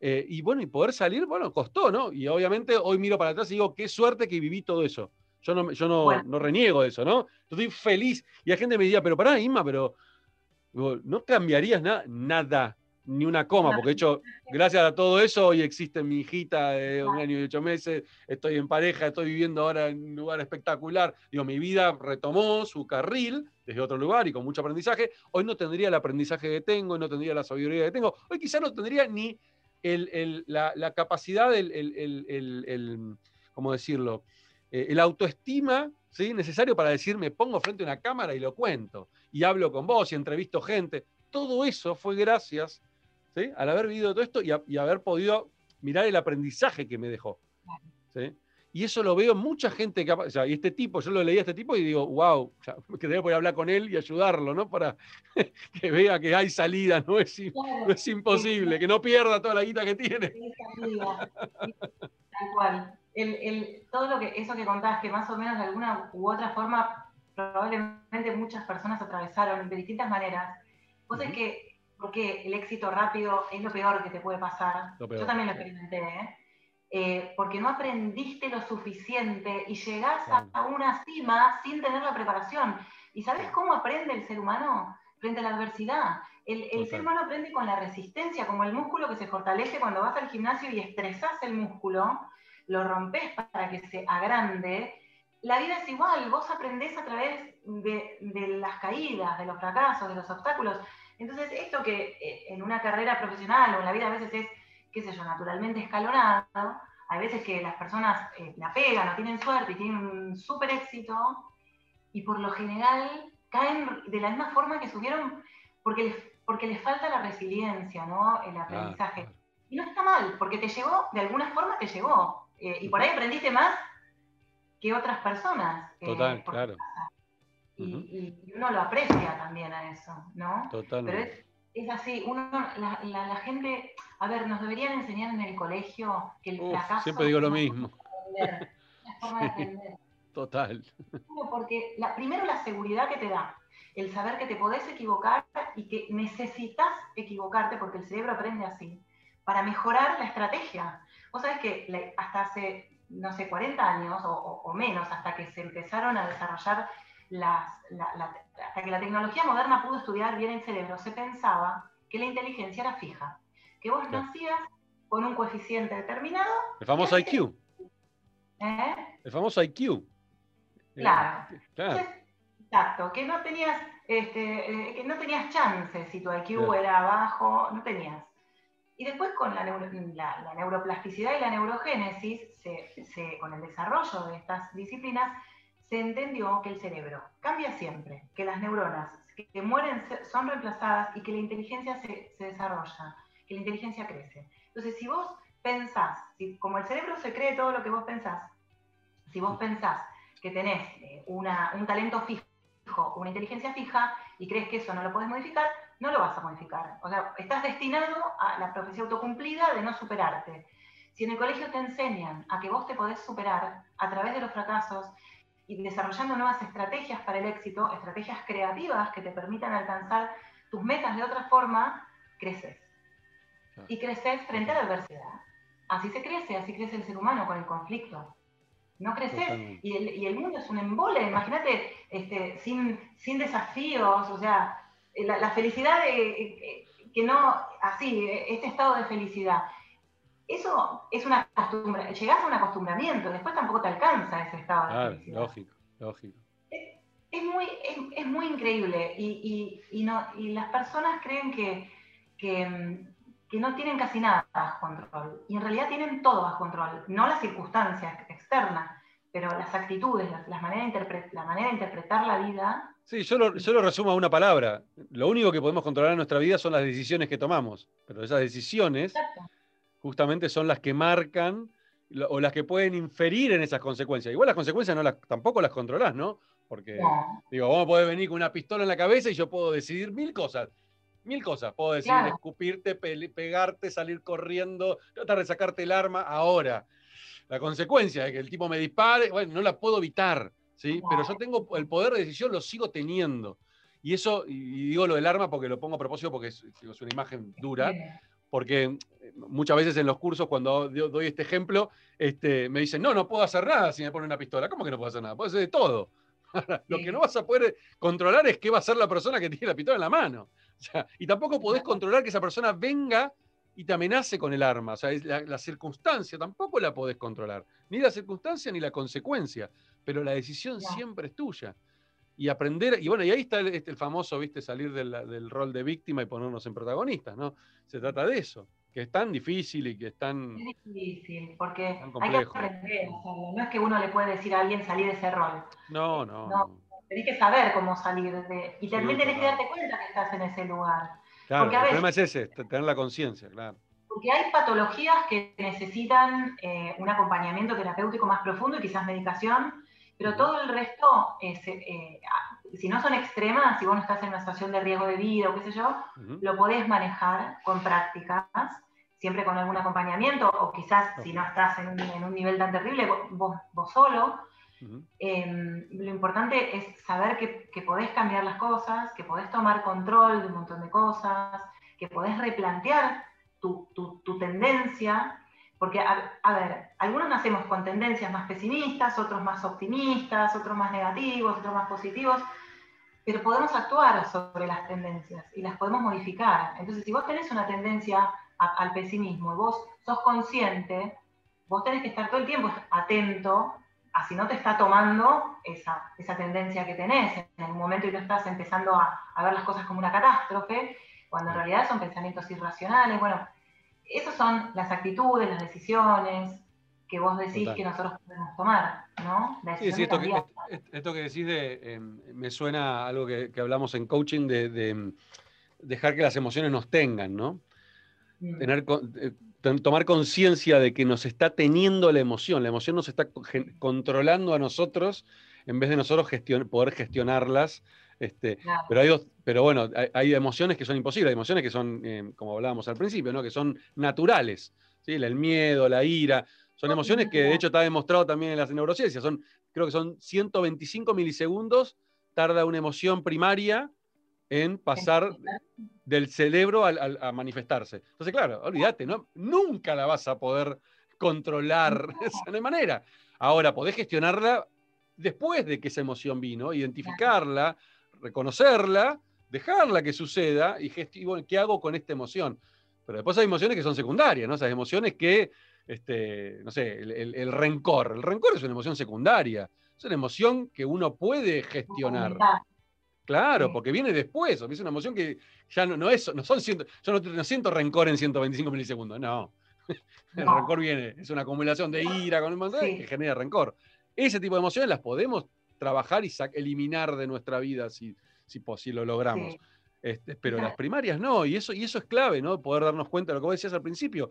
Eh, y bueno, y poder salir, bueno, costó, ¿no? Y obviamente hoy miro para atrás y digo, qué suerte que viví todo eso. Yo no, yo no, no reniego de eso, ¿no? Yo estoy feliz. Y la gente me decía, pero pará, Inma, pero no cambiarías nada, nada, ni una coma, porque de hecho, gracias a todo eso, hoy existe mi hijita de un año y ocho meses, estoy en pareja, estoy viviendo ahora en un lugar espectacular. Digo, mi vida retomó su carril desde otro lugar y con mucho aprendizaje. Hoy no tendría el aprendizaje que tengo, no tendría la sabiduría que tengo. Hoy quizá no tendría ni la, capacidad, el, el, ¿cómo decirlo? Eh, el autoestima ¿sí? necesario para decir, me pongo frente a una cámara y lo cuento, y hablo con vos y entrevisto gente. Todo eso fue gracias ¿sí? al haber vivido todo esto y, haber podido mirar el aprendizaje que me dejó. ¿sí? Y eso lo veo mucha gente que, o sea, y este tipo, yo lo leí a este tipo y digo, wow, *laughs* que debo poder hablar con él y ayudarlo, ¿no? Para *laughs* que vea que hay salida, no es, es imposible, que no pierda toda la guita que tiene. Tal cual. El, el, todo lo que, eso que contás, que más o menos de alguna u otra forma, probablemente muchas personas atravesaron de distintas maneras. Vos es que, porque el éxito rápido es lo peor que te puede pasar. Yo también lo experimenté, ¿eh? Eh, porque no aprendiste lo suficiente y llegás a, una cima sin tener la preparación. ¿Y sabes cómo aprende el ser humano frente a la adversidad? El, ser humano aprende con la resistencia, como el músculo que se fortalece cuando vas al gimnasio y estresas el músculo, lo rompes para que se agrande. La vida es igual, vos aprendés a través de, de las caídas, de los fracasos, de los obstáculos. Entonces, esto que eh, en una carrera profesional o en la vida a veces es qué sé yo, naturalmente escalonado. Hay veces que las personas eh, la pegan o tienen suerte y tienen un súper éxito y por lo general caen de la misma forma que subieron porque les, porque les falta la resiliencia, ¿no? El aprendizaje. Y no está mal, porque te llegó, de alguna forma te llegó. Eh, y por ahí aprendiste más que otras personas. Eh, Total, claro. Y, uno lo aprecia también a eso, ¿no? Totalmente es así, uno, la, la, gente, a ver, nos deberían enseñar en el colegio que el fracaso... Siempre digo lo mismo. forma de aprender. *laughs* Total. Porque la, primero la seguridad que te da, el saber que te podés equivocar y que necesitas equivocarte, porque el cerebro aprende así, para mejorar la estrategia. Vos sabés que hasta hace, no sé, 40 años o, o menos, hasta que se empezaron a desarrollar hasta que la tecnología moderna pudo estudiar bien el cerebro, se pensaba que la inteligencia era fija, que vos nacías con un coeficiente determinado. El famoso IQ. ¿Eh? El famoso IQ. Claro. exacto, que no tenías, este, eh, que no tenías chance si tu IQ era bajo, no tenías. Y después con la, neuroplasticidad y la neurogénesis, con el desarrollo de estas disciplinas, se entendió que el cerebro cambia siempre, que las neuronas que mueren son reemplazadas y que la inteligencia se, desarrolla, que la inteligencia crece. Entonces, si vos pensás, si, como el cerebro se cree todo lo que vos pensás, si vos pensás que tenés eh, una, un talento fijo, una inteligencia fija, y crees que eso no lo podés modificar, no lo vas a modificar. O sea, estás destinado a la profecía autocumplida de no superarte. Si en el colegio te enseñan a que vos te podés superar a través de los fracasos y desarrollando nuevas estrategias para el éxito, estrategias creativas que te permitan alcanzar tus metas de otra forma, creces. Y creces frente a la adversidad. Así se crece, así crece el ser humano con el conflicto. No creces. Y el, mundo es un embole, imagínate, este, sin, sin desafíos, o sea, la, felicidad de, que no, así, este estado de felicidad eso es una costumbre, llegás a un acostumbramiento, después tampoco te alcanza ese estado de claro, Lógico, lógico. Es, muy, es, muy increíble y, y, no, y las personas creen que, que, no tienen casi nada bajo control y en realidad tienen todo bajo control, no las circunstancias externas, pero las actitudes, la manera de, la manera de interpretar la vida. Sí, yo lo, yo lo resumo a una palabra. Lo único que podemos controlar en nuestra vida son las decisiones que tomamos, pero esas decisiones justamente son las que marcan o las que pueden inferir en esas consecuencias. Igual las consecuencias no las, tampoco las controlás, ¿no? Porque, digo, vos podés venir con una pistola en la cabeza y yo puedo decidir mil cosas. Mil cosas. Puedo decidir escupirte, pegarte, salir corriendo, tratar de sacarte el arma ahora. La consecuencia de que el tipo me dispare, bueno, no la puedo evitar, ¿sí? Pero yo tengo el poder de decisión, lo sigo teniendo. Y eso, y digo lo del arma porque lo pongo a propósito porque es, es una imagen dura, porque eh, muchas veces en los cursos cuando doy este ejemplo, este, me dicen, no, no puedo hacer nada si me ponen una pistola. ¿Cómo que no puedo hacer nada? Puedo hacer de todo. *laughs* Lo que no vas a poder controlar es qué va a hacer la persona que tiene la pistola en la mano. y tampoco podés controlar que esa persona venga y te amenace con el arma. O sea, la, circunstancia tampoco la podés controlar. Ni la circunstancia ni la consecuencia. Pero la decisión siempre es tuya. Y aprender, y bueno, y ahí está el, este, el famoso, viste, salir del, rol de víctima y ponernos en protagonistas, ¿no? Se trata de eso, que es tan difícil y que es tan. Es difícil, porque hay que aprender No es que uno le puede decir a alguien salir de ese rol. No, no. no. Tenés que saber cómo salir de. Y también tenés que darte cuenta que estás en ese lugar. Claro, el problema es ese, tener la conciencia, claro. Porque hay patologías que necesitan eh, un acompañamiento terapéutico más profundo y quizás medicación, pero todo el resto, eh, si no son extremas, si vos no estás en una situación de riesgo de vida o qué sé yo, lo podés manejar con prácticas, siempre con algún acompañamiento, o quizás si no estás en un, nivel tan terrible, vos, vos solo. Em, lo importante es saber que, podés cambiar las cosas, que podés tomar control de un montón de cosas, que podés replantear tu, tendencia, porque, a, ver, algunos nacemos con tendencias más pesimistas, otros más optimistas, otros más negativos, otros más positivos, pero podemos actuar sobre las tendencias y las podemos modificar. Entonces, si vos tenés una tendencia al pesimismo y vos sos consciente, vos tenés que estar todo el tiempo atento así no te está tomando esa, esa, tendencia que tenés en un momento y no estás empezando a, a, ver las cosas como una catástrofe, cuando en realidad son pensamientos irracionales. Bueno, esas son las actitudes, las decisiones que vos decís que nosotros podemos tomar, ¿no? sí, sí, esto que, esto que, decís de, em, me suena a algo que, que, hablamos en coaching de, de, em, dejar que las emociones nos tengan, ¿no? Mm. Tener, eh, tomar conciencia de que nos está teniendo la emoción, la emoción nos está controlando a nosotros en vez de nosotros poder gestionarlas. Este, pero, hay pero bueno, hay, emociones que son imposibles, hay emociones que son, eh, como hablábamos al principio, ¿no? que son naturales. ¿sí? El miedo, la ira, son emociones que de hecho está demostrado también en las neurociencias. Son, creo que son 125 milisegundos, tarda una emoción primaria en pasar del cerebro a, manifestarse. Entonces, claro, olvídate, ¿no? nunca la vas a poder controlar de *laughs* esa manera. Ahora, podés gestionarla después de que esa emoción vino, identificarla, reconocerla, dejarla que suceda y, bueno, ¿qué hago con esta emoción? Pero después hay emociones que son secundarias, ¿no? Esas emociones que, este, no sé, el rencor. El rencor es una emoción secundaria, es una emoción que uno puede gestionar. Claro, porque viene después, es una emoción que ya no, es, no son yo no, siento rencor en 125 milisegundos, no. *laughs* El rencor viene, es una acumulación de ira con el que genera rencor. Ese tipo de emociones las podemos trabajar y eliminar de nuestra vida si, si, lo logramos. Este, pero las primarias no, y eso, y eso es clave, ¿no? Poder darnos cuenta de lo que vos decías al principio.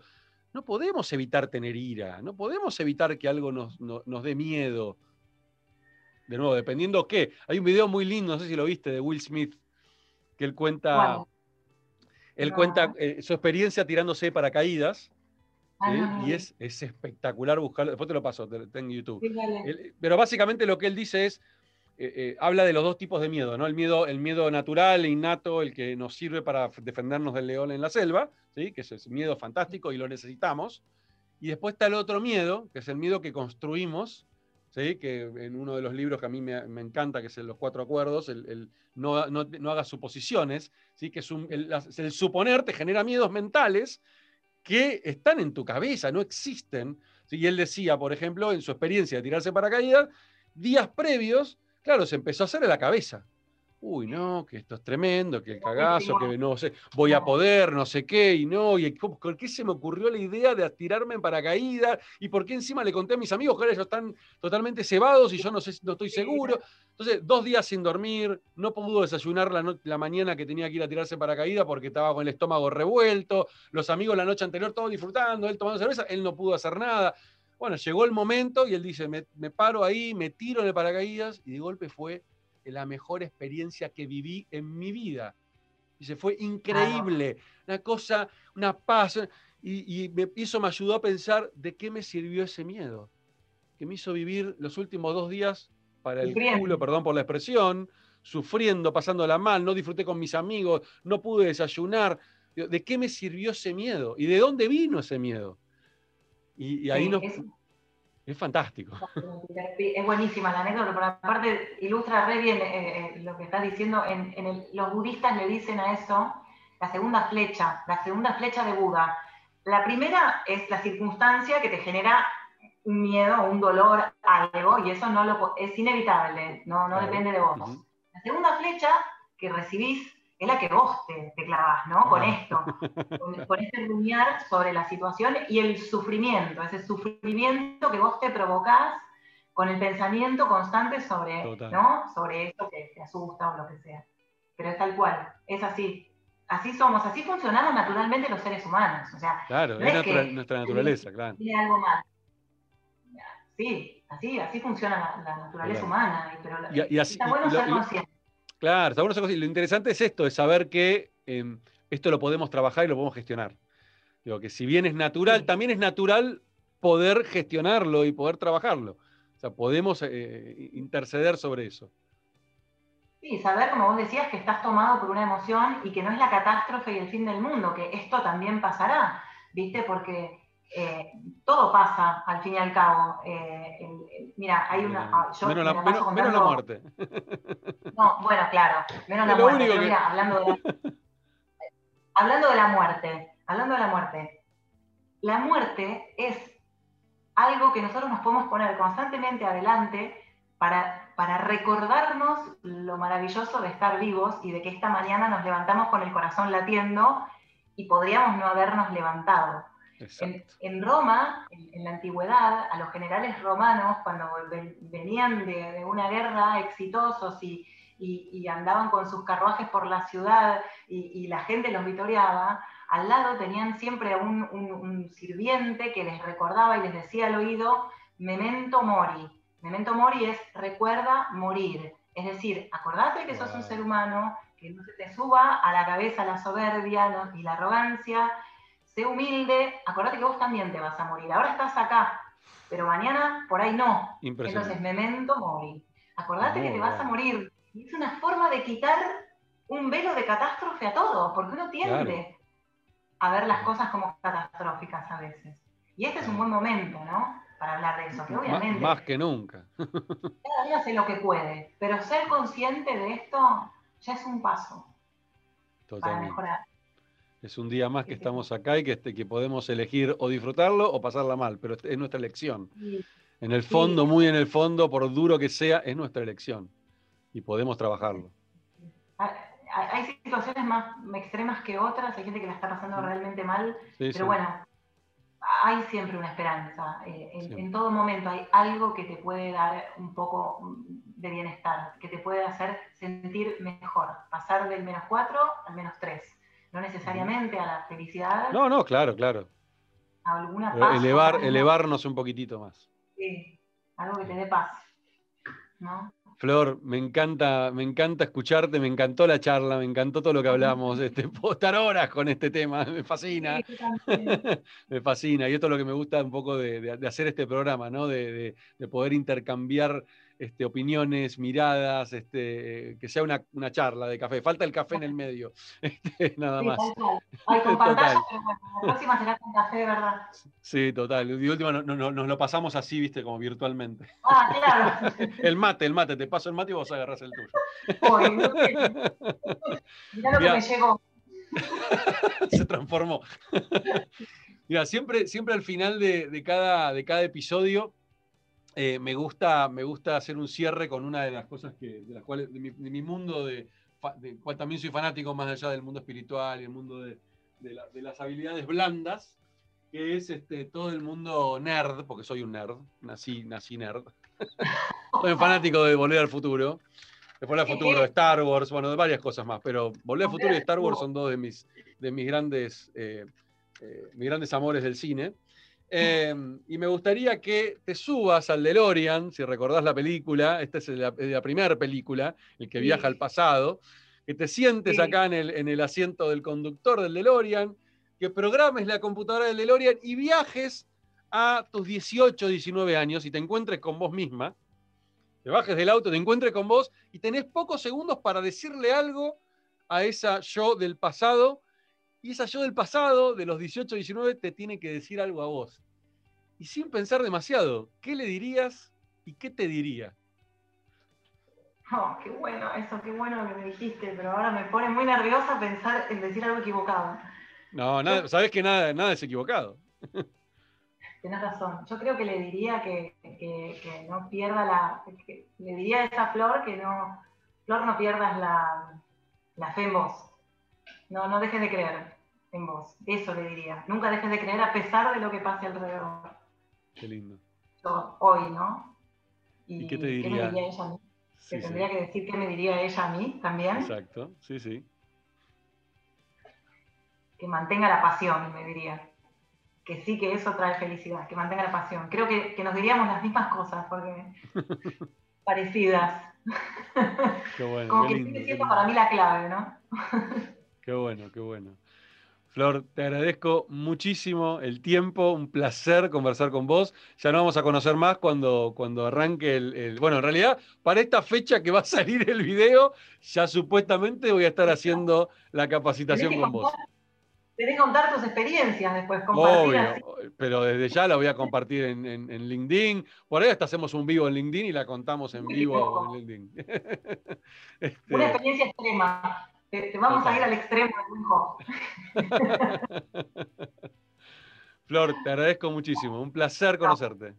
No podemos evitar tener ira, no podemos evitar que algo nos, nos dé miedo de nuevo, dependiendo qué. Hay un video muy lindo, no sé si lo viste, de Will Smith, que él cuenta, él cuenta eh, su experiencia tirándose de paracaídas. Y es, es, espectacular buscarlo. Después te lo paso, te, en YouTube. pero básicamente lo que él dice es, eh, eh, habla de los dos tipos de miedo, ¿no? El miedo, el miedo natural, innato, el que nos sirve para defendernos del león en la selva, ¿sí? que es el miedo fantástico y lo necesitamos. Y después está el otro miedo, que es el miedo que construimos que en uno de los libros que a mí me, encanta, que es Los Cuatro Acuerdos, el, no, no, hagas suposiciones, ¿sí? que es el, suponer te genera miedos mentales que están en tu cabeza, no existen. Y él decía, por ejemplo, en su experiencia de tirarse paracaídas, días previos, claro, se empezó a hacer en la cabeza uy, no, que esto es tremendo, que el cagazo, que no sé, voy a poder, no sé qué, y no, y ¿por qué se me ocurrió la idea de tirarme en paracaídas? ¿Y por qué encima le conté a mis amigos que ahora ellos están totalmente cebados y yo no sé, no estoy seguro? Entonces, dos días sin dormir, no pudo desayunar la, la mañana que tenía que ir a tirarse paracaídas porque estaba con el estómago revuelto, los amigos la noche anterior todos disfrutando, él tomando cerveza, él no pudo hacer nada. Bueno, llegó el momento y él dice, me, me paro ahí, me tiro en el paracaídas y de golpe fue la mejor experiencia que viví en mi vida. Dice, fue increíble, una cosa, una paz. Y, me, eso me ayudó a pensar de qué me sirvió ese miedo, que me hizo vivir los últimos dos días para el culo, perdón por la expresión, sufriendo, pasándola mal, no disfruté con mis amigos, no pude desayunar. ¿De qué me sirvió ese miedo? ¿Y de dónde vino ese miedo? Y, ahí nos... Es, fantástico. *laughs* Es buenísima la anécdota, pero aparte ilustra re bien eh, eh, lo que estás diciendo. En, los budistas le dicen a eso la segunda flecha, la segunda flecha de Buda. La primera es la circunstancia que te genera un miedo, un dolor, algo, y eso no lo, es inevitable, no, no depende de vos. La segunda flecha que recibís es la que vos te, te clavas, ¿no? Con esto, *laughs* con, este rumiar sobre la situación y el sufrimiento, ese sufrimiento que vos te provocás con el pensamiento constante sobre, ¿no? sobre eso que te asusta o lo que sea. Pero es tal cual, es así. Así somos, así funcionamos naturalmente los seres humanos. O sea, claro, es, nuestra, naturaleza, claro. Tiene algo más. Sí, así, así funciona la, naturaleza humana. Pero y, así, está bueno ser consciente. Claro, consciente. Lo interesante es esto, es saber que em, esto lo podemos trabajar y lo podemos gestionar. Digo, que si bien es natural, también es natural poder gestionarlo y poder trabajarlo. O sea, podemos eh, interceder sobre eso. Sí, saber, como vos decías, que estás tomado por una emoción y que no es la catástrofe y el fin del mundo, que esto también pasará, ¿viste? Porque eh, todo pasa al fin y al cabo. Eh, mira, hay una. Ah, menos, la, muerte. No, bueno, claro, menos la muerte. mira, hablando, de, hablando de la muerte, hablando de la muerte, la muerte es algo que nosotros nos podemos poner constantemente adelante para, para recordarnos lo maravilloso de estar vivos y de que esta mañana nos levantamos con el corazón latiendo y podríamos no habernos levantado. En, Roma, en, la antigüedad, a los generales romanos, cuando venían de, una guerra exitosos y, andaban con sus carruajes por la ciudad y, la gente los vitoreaba, al lado tenían siempre un, un, sirviente que les recordaba y les decía al oído, memento mori. Memento mori es recuerda morir. Es decir, acordate que sos un ser humano, que no se te suba a la cabeza la soberbia y la arrogancia, sé humilde, acordate que vos también te vas a morir. Ahora estás acá, pero mañana por ahí no. Entonces, memento mori. Acordate que te vas a morir. Y es una forma de quitar un velo de catástrofe a todo, porque uno tiende a ver las cosas como catastróficas a veces. Y este es un buen momento, ¿no? Para hablar de eso, que obviamente... Más, que nunca. *laughs* cada día hace lo que puede, pero ser consciente de esto ya es un paso para mejorar. Es un día más que *laughs* estamos acá y que, este, que podemos elegir o disfrutarlo o pasarla mal, pero es nuestra elección. En el fondo, muy en el fondo, por duro que sea, es nuestra elección y podemos trabajarlo. Hay situaciones más extremas que otras, hay gente que la está pasando realmente mal, pero bueno, hay siempre una esperanza. Eh, en, todo momento hay algo que te puede dar un poco de bienestar, que te puede hacer sentir mejor, pasar del menos 4 al menos 3 no necesariamente a la felicidad. No, no, claro, claro. A alguna paz. Elevar, elevarnos un poquitito más. Sí, algo que te dé paz. ¿no? Flor, me encanta, me encanta escucharte, me encantó la charla, me encantó todo lo que hablamos. Este, puedo estar horas con este tema, *laughs* me fascina. *laughs* me fascina. Y esto es lo que me gusta un poco de, hacer este programa, ¿no? de poder intercambiar este, opiniones, miradas, este, que sea una, charla de café. Falta el café en el medio, *laughs* este, nada más. Hay con pantalla, pero bueno, la próxima será con café, ¿verdad? Sí, total. Y última no, nos lo pasamos así, viste, como virtualmente. Ah, claro. *laughs* el mate, el mate, te paso el mate y vos agarras el tuyo. *laughs* mirá lo que me llegó. Se transformó. Mira, siempre, siempre al final de, cada, de cada episodio eh, me, gusta, me gusta hacer un cierre con una de las cosas que, de las cuales, de mi, mundo, de, cual también soy fanático más allá del mundo espiritual y el mundo de, las habilidades blandas, que es este, todo el mundo nerd, porque soy un nerd, nací, nací nerd. *laughs* soy un fanático de Volver al Futuro. De Volver al Futuro, de Star Wars, bueno, de varias cosas más, pero Volver al Futuro y Star Wars son dos de mis, de mis, grandes, eh, eh, mis grandes amores del cine. Em, y me gustaría que te subas al DeLorean, si recordás la película, esta es la, primera película, el que viaja al pasado, que te sientes acá en el, en el asiento del conductor del DeLorean, que programes la computadora del DeLorean y viajes a tus 18, 19 años y te encuentres con vos misma te bajes del auto, te encuentres con vos y tenés pocos segundos para decirle algo a esa yo del pasado. Y esa yo del pasado, de los 18, 19, te tiene que decir algo a vos. Y sin pensar demasiado, ¿qué le dirías y qué te diría? Oh, qué bueno eso, qué bueno lo que me dijiste, pero ahora me pone muy nerviosa pensar en decir algo equivocado. No, nada, sabes que nada, nada es equivocado. *laughs* Tienes razón. Yo creo que le diría que, no pierda la. le diría a esa flor que no. Flor, no pierdas la, fe en vos. No, no dejes de creer en vos. Eso le diría. Nunca dejes de creer a pesar de lo que pase alrededor. Qué lindo. Yo, hoy, ¿no? ¿Y, qué te diría? ella a mí? tendría que decir qué me diría ella a mí también. Exacto, sí, sí. Que mantenga la pasión, me diría que sí que eso trae felicidad, que mantenga la pasión. Creo que, nos diríamos las mismas cosas, porque *laughs* parecidas. Qué bueno, Como que sigue siendo para mí la clave, ¿no? Qué bueno, qué bueno. Flor, te agradezco muchísimo el tiempo, un placer conversar con vos. Ya no vamos a conocer más cuando, cuando arranque el, Bueno, en realidad, para esta fecha que va a salir el video, ya supuestamente voy a estar haciendo la capacitación con vos. Tenés que contar tus experiencias después, compartir pero desde ya la voy a compartir en, LinkedIn. Por ahí hasta hacemos un vivo en LinkedIn y la contamos en vivo en LinkedIn. *laughs* Este Una experiencia extrema. Te, vamos a ir al extremo *laughs* Flor, te agradezco muchísimo. Un placer conocerte.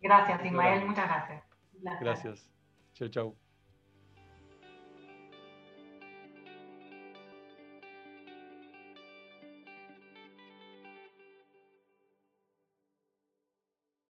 Gracias, Ismael. Muchas gracias. Gracias. Chau, chau.